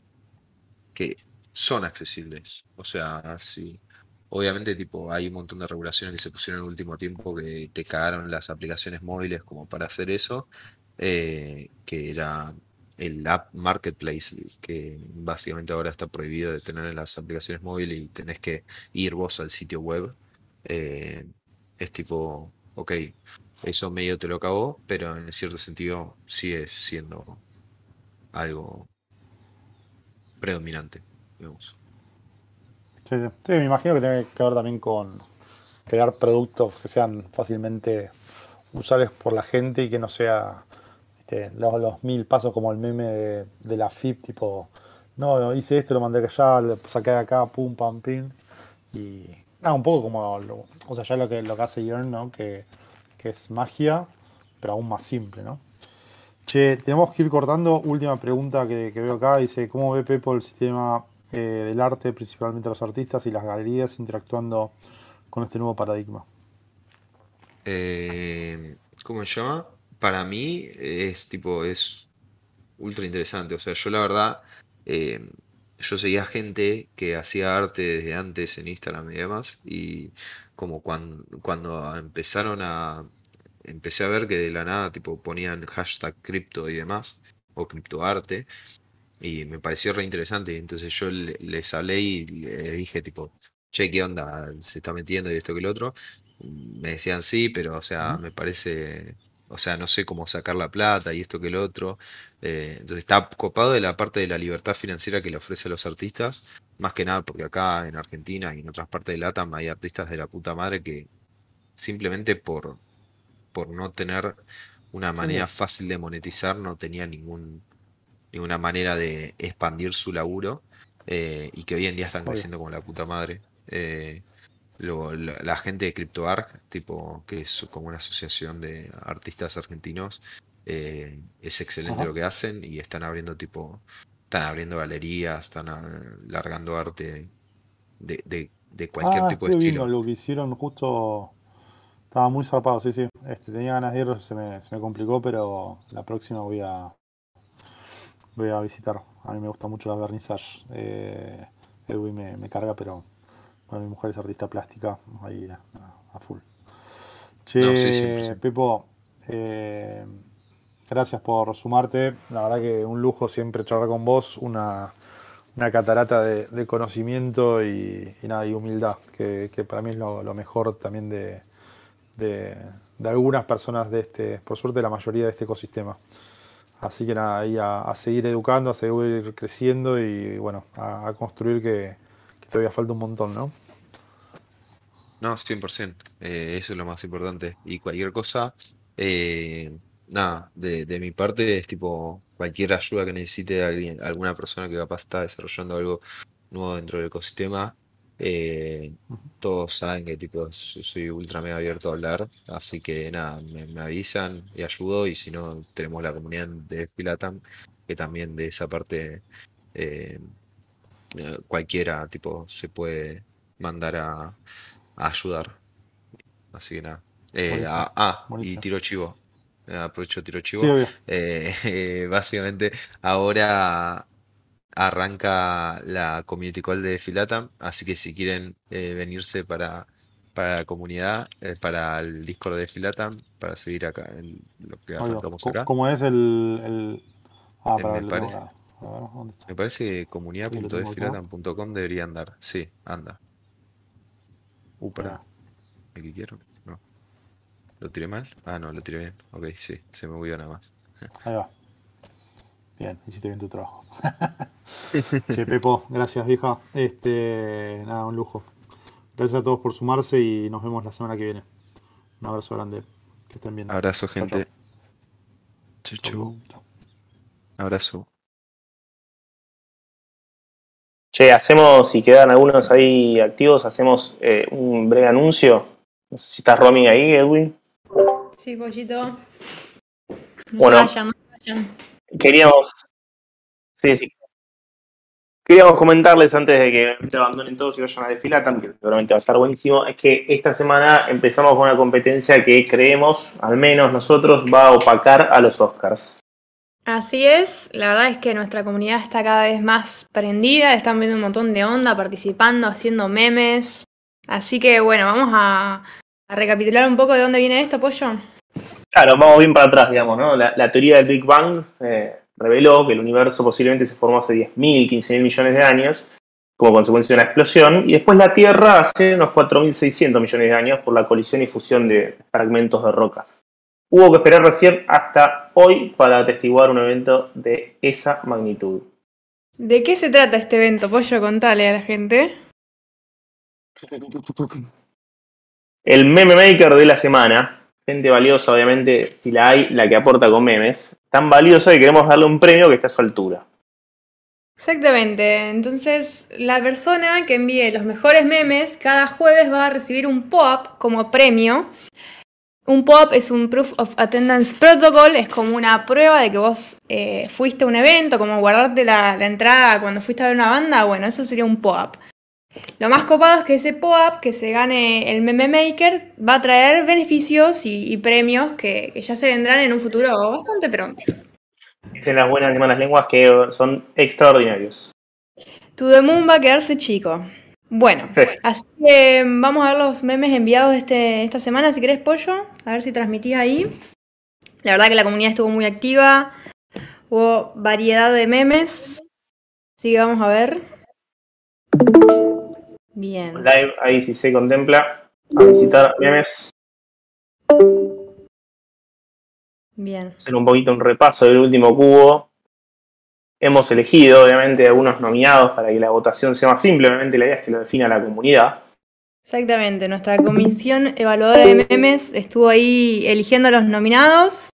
Speaker 1: que son accesibles. O sea, sí. Obviamente, tipo, hay un montón de regulaciones que se pusieron en el último tiempo que te cagaron las aplicaciones móviles como para hacer eso, eh, que era el App Marketplace, que básicamente ahora está prohibido de tener en las aplicaciones móviles y tenés que ir vos al sitio web. Eh, es tipo, ok, eso medio te lo acabó, pero en cierto sentido sigue siendo algo predominante, digamos.
Speaker 2: Sí, me imagino que tiene que ver también con crear productos que sean fácilmente usables por la gente y que no sea los, mil pasos como el meme de, la FIP, tipo, no, hice esto, lo mandé allá, lo saqué acá, pum, pam, pim. Y nada, un poco como, lo- o sea, ya lo que, lo que hace Yearn, ¿no? Que, que es magia, pero aún más simple, ¿no? Che, tenemos que ir cortando. Última pregunta que, que veo acá. Dice, ¿cómo ve Pepo el sistema eh, del arte, principalmente los artistas y las galerías, interactuando con este nuevo paradigma?
Speaker 1: Eh, ¿cómo se llama? Para mí es tipo, es ultra interesante. O sea, yo la verdad, eh, yo seguía gente que hacía arte desde antes en Instagram y demás, y como cuando, cuando empezaron a, empecé a ver que de la nada, tipo, ponían hashtag cripto y demás, o criptoarte, y me pareció re interesante, entonces yo le- les hablé y le dije, tipo, che, ¿qué onda? ¿Se está metiendo y esto que el otro? Me decían sí, pero, o sea, me parece, o sea, no sé cómo sacar la plata y esto que el otro. Eh, entonces está copado de la parte de la libertad financiera que le ofrece a los artistas, más que nada porque acá en Argentina y en otras partes de LATAM hay artistas de la puta madre que simplemente por, por no tener una manera
Speaker 2: sí.
Speaker 1: fácil de monetizar, no tenía ningún, ninguna manera de expandir su laburo eh, y que hoy en día están
Speaker 2: Obvio.
Speaker 1: creciendo como la puta madre. Eh, lo- la, la gente de CryptoArc, tipo, que es como una asociación de artistas argentinos, eh, es excelente
Speaker 2: Ajá.
Speaker 1: lo que hacen y están abriendo tipo, están abriendo galerías, están largando arte de, de, de cualquier
Speaker 2: Ah,
Speaker 1: tipo de estilo.
Speaker 2: lo que hicieron justo. Estaba muy zarpado, sí, sí. Este, tenía ganas de ir, se me, se me complicó, pero la próxima voy a, voy a visitar. A mí me gusta mucho la vernissage. Eh, Edwin me, me carga, pero bueno, mi mujer es artista plástica, ahí a, a full.
Speaker 1: No, sí,
Speaker 2: Che,
Speaker 1: 100%.
Speaker 2: Pepo, eh, gracias por sumarte. La verdad que un lujo siempre charlar con vos, una, una catarata de, de conocimiento y, y nada, y humildad, que, que para mí es lo, lo mejor también de, de, de algunas personas de este, por suerte la mayoría de este ecosistema. Así que nada, ahí a, seguir educando, a seguir creciendo y bueno, a, a construir que, que todavía falta un montón, ¿no?
Speaker 1: No, 100%. eh, eso es lo más importante. Y cualquier cosa, eh, nada, de, de mi parte es tipo cualquier ayuda que necesite alguien, alguna persona que capaz está desarrollando algo nuevo dentro del ecosistema. Eh, todos saben que tipo so- soy ultra mega abierto a hablar, así que nada, me, me avisan y ayudo. Y si no, tenemos la comunidad de Filatam, que también de esa parte eh, cualquiera tipo se puede mandar a, a ayudar. Así que nada. Eh, ah, ah, y tiro chivo. Aprovecho tiro chivo. eh, básicamente, ahora arranca la Community Call de Filatam, así que si quieren eh, venirse para, para la comunidad, eh, para el Discord de Filatam, para seguir acá en lo que arrancamos acá,
Speaker 2: ¿Cómo es el, el- Ah,
Speaker 1: eh,
Speaker 2: para
Speaker 1: me parece.
Speaker 2: A ver,
Speaker 1: me parece que comunidad.desfilatam.com debería andar. Sí, anda. Uh, pará. ¿el que quiero? No. ¿Lo tiré mal? Ah, no, lo tiré bien. Ok, sí, se me movió nada más.
Speaker 2: Ahí va. Bien, hiciste bien tu trabajo. Che, Pepo, gracias, vieja. Este, nada, un lujo. Gracias a todos por sumarse y nos vemos la semana que viene. Un abrazo grande. Que estén bien.
Speaker 1: Abrazo, gente. Chau,
Speaker 2: Chau,
Speaker 1: chau.
Speaker 2: chau.
Speaker 1: Abrazo.
Speaker 3: Che, hacemos, si quedan algunos ahí activos, hacemos eh, un breve anuncio. No sé si estás roaming ahí, Edwin.
Speaker 5: Sí, pollito. No
Speaker 3: Bueno.
Speaker 5: se vayan, no se vayan.
Speaker 3: Queríamos. Queríamos comentarles antes de que abandonen todos y vayan a Desfilatam, que seguramente va a estar buenísimo, es que esta semana empezamos con una competencia que creemos, al menos nosotros, va a opacar a los Oscars.
Speaker 5: Así es, la verdad es que nuestra comunidad está cada vez más prendida, están viendo un montón de onda, participando, haciendo memes. Así que bueno, vamos a, a recapitular un poco de dónde viene esto, pollo.
Speaker 3: Claro, vamos bien para atrás, digamos, ¿no? La, la teoría del Big Bang eh, reveló que el universo posiblemente se formó hace 10.000, 15.000 millones de años como consecuencia de una explosión, y después la Tierra hace unos 4.600 millones de años por la colisión y fusión de fragmentos de rocas. Hubo que esperar recién hasta hoy para atestiguar un evento de esa magnitud.
Speaker 5: ¿De qué se trata este evento, pollo? Contale a la gente.
Speaker 3: El meme maker de la semana, gente valiosa, obviamente, si la hay, la que aporta con memes, tan valiosa que queremos darle un premio que está a su altura.
Speaker 5: Exactamente, entonces la persona que envíe los mejores memes cada jueves va a recibir un pop como premio. un POAP es un Proof of Attendance Protocol, es como una prueba de que vos eh, fuiste a un evento, como guardarte la, la entrada cuando fuiste a ver una banda, bueno, eso sería un POAP. Lo más copado es que ese POAP que se gane el Meme Maker va a traer beneficios y, y premios que, que ya se vendrán en un futuro bastante pronto.
Speaker 3: Dicen las buenas y malas lenguas que son extraordinarios.
Speaker 5: To the Moon va a quedarse chico. Bueno, así que vamos a ver los memes enviados este, esta semana. Si querés, Pollo, a ver si transmitís ahí. La verdad que la comunidad estuvo muy activa. Hubo variedad de memes. Así que vamos a ver. Bien.
Speaker 3: Live, ahí si se contempla. A visitar memes.
Speaker 5: Bien.
Speaker 3: Hacer un poquito un repaso del último cubo. Hemos elegido, obviamente, algunos nominados para que la votación sea más simple. Obviamente, la idea es que lo defina la comunidad.
Speaker 5: Exactamente. Nuestra comisión evaluadora de memes estuvo ahí eligiendo a los nominados.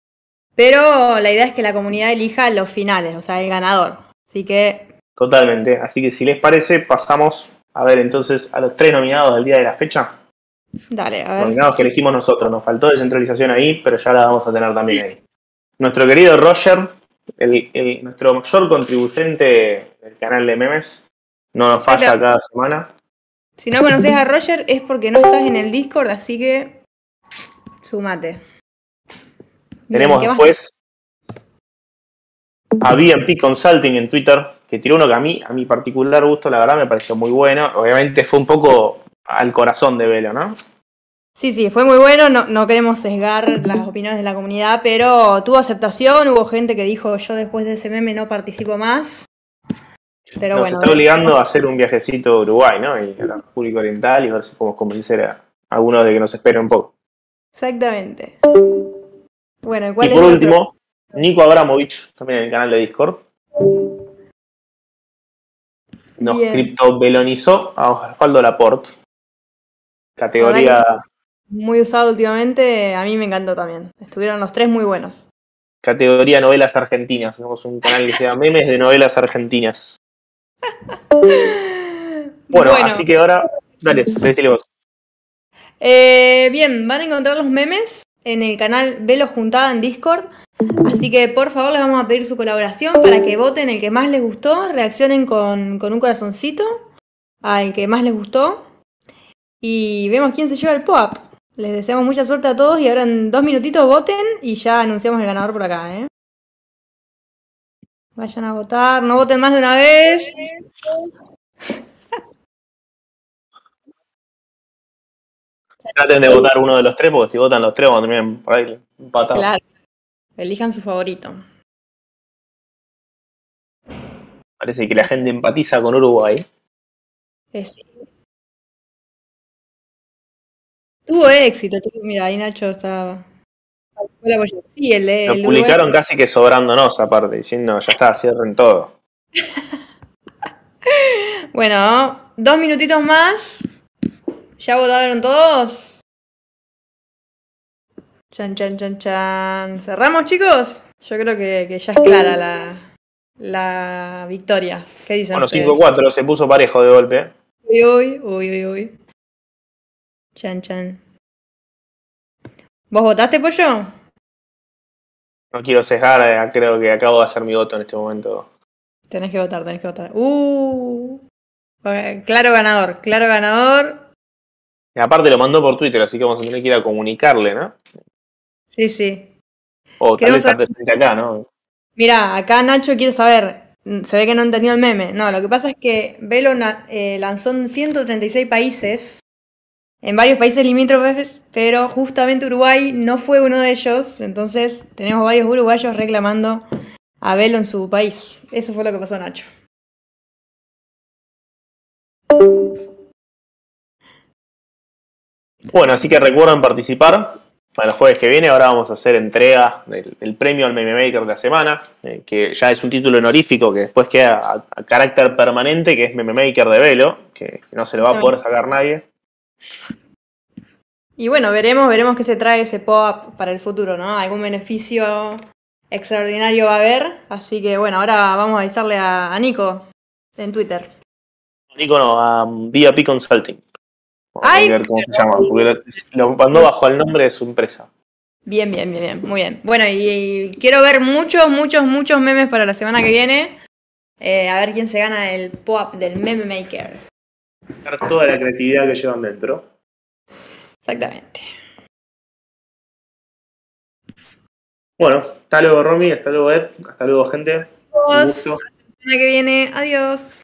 Speaker 5: Pero la idea es que la comunidad elija los finales, o sea, el ganador. Así que
Speaker 3: Totalmente. Así que, si les parece, pasamos a ver entonces a los tres nominados del día de la fecha.
Speaker 5: Dale, a ver.
Speaker 3: Nominados que elegimos nosotros. Nos faltó descentralización ahí, pero ya la vamos a tener también ahí. Nuestro querido Roger, el, el- nuestro mayor contribuyente del canal de memes, no nos falla cada semana.
Speaker 5: Si no conoces a Roger es porque no estás en el Discord, así que sumate.
Speaker 3: Tenemos después a BNP Consulting en Twitter, que tiró uno que a mí, a mi particular gusto, la verdad me pareció muy bueno. Obviamente fue un poco al corazón de Velo, ¿no?
Speaker 5: Sí, sí, fue muy bueno, no, no queremos sesgar las opiniones de la comunidad, pero tuvo aceptación, hubo gente que dijo yo después de ese meme no participo más. Pero
Speaker 3: Nos
Speaker 5: bueno,
Speaker 3: está obligando a hacer un viajecito a Uruguay, ¿no? Y a la República Oriental y ver si podemos convencer a algunos de que nos esperen un poco.
Speaker 5: exactamente. Bueno, ¿y cuál
Speaker 3: Y
Speaker 5: es
Speaker 3: por
Speaker 5: otro?
Speaker 3: último, Nico Abramovich, también en el canal de Discord. Nos criptobelonizó a Osvaldo Laporte. Categoría,
Speaker 5: Muy usado últimamente, a mí me encantó también. Estuvieron los tres muy buenos.
Speaker 3: categoría novelas argentinas. Tenemos un canal que se llama Memes de Novelas Argentinas. Bueno, así que ahora, dale, decile vos.
Speaker 5: Eh, bien, van a encontrar los memes en el canal Velo Juntada en Discord. Así que por favor les vamos a pedir su colaboración para que voten el que más les gustó, reaccionen con, con un corazoncito al que más les gustó y vemos quién se lleva el pop. Les deseamos mucha suerte a todos y ahora en dos minutitos voten y ya anunciamos el ganador por acá, ¿eh? Vayan a votar, no voten más de una vez.
Speaker 3: Traten de votar uno de los tres, porque si votan los tres, vamos a terminar por ahí empatados.
Speaker 5: Claro. Elijan su favorito.
Speaker 3: Parece que la gente empatiza con Uruguay.
Speaker 5: Eh, sí. Tuvo éxito, tuvo- mira, ahí Nacho estaba. Pollo. Sí, el el de
Speaker 3: publicaron
Speaker 5: Uruguay.
Speaker 3: casi que sobrándonos, aparte, diciendo ya está, cierren todo.
Speaker 5: Bueno, dos minutitos más. ¿Ya votaron todos? Chan, chan, chan, chan. ¿Cerramos, chicos? Yo creo que, que ya es clara la, la victoria. ¿Qué dicen
Speaker 3: Bueno,
Speaker 5: ustedes?
Speaker 3: 5-4 se puso parejo de golpe.
Speaker 5: Uy, uy, uy, uy, uy. Chan, chan. ¿Vos votaste, Pollo?
Speaker 3: No quiero sesgar, eh, creo que acabo de hacer mi voto en este momento.
Speaker 5: Tenés que votar, tenés que votar. Uh. Claro ganador, claro ganador.
Speaker 3: Y aparte lo mandó por Twitter, así que vamos a tener que ir a comunicarle, ¿no?
Speaker 5: Sí, sí.
Speaker 3: O tal vez acá, ¿no?
Speaker 5: Mira, acá Nacho quiere saber. mm, Se ve que no entendió el meme. No, lo que pasa es que Velo eh, lanzó en 136 países. En varios países limítrofes, pero justamente Uruguay no fue uno de ellos. Entonces tenemos varios uruguayos reclamando a Velo en su país. Eso fue lo que pasó, Nacho.
Speaker 3: Bueno, así que recuerden participar para el jueves que viene. Ahora vamos a hacer entrega del, del premio al Meme Maker de la semana, eh, que ya es un título honorífico que después queda a, a carácter permanente, que es Meme Maker de Velo, que, que no se lo va a poder sacar nadie.
Speaker 5: Y bueno, veremos, veremos qué se trae ese pop para el futuro, ¿no? Algún beneficio extraordinario va a haber. Así que bueno, ahora vamos a avisarle a, a Nico en Twitter.
Speaker 3: Nico no, a um, VIP Consulting. Vamos a
Speaker 5: Ay.
Speaker 3: ver cómo se llama. Porque lo, lo mandó bajo el nombre de su empresa.
Speaker 5: Bien, bien, bien, bien, muy bien. Bueno, y, quiero ver muchos, muchos, muchos memes para la semana que viene. Eh, a ver quién se gana el pop del meme maker.
Speaker 3: Toda la creatividad que llevan dentro.
Speaker 5: Exactamente.
Speaker 3: Bueno, hasta luego Romy, hasta luego Ed, hasta luego gente. Gusto.
Speaker 5: la semana que viene. Adiós.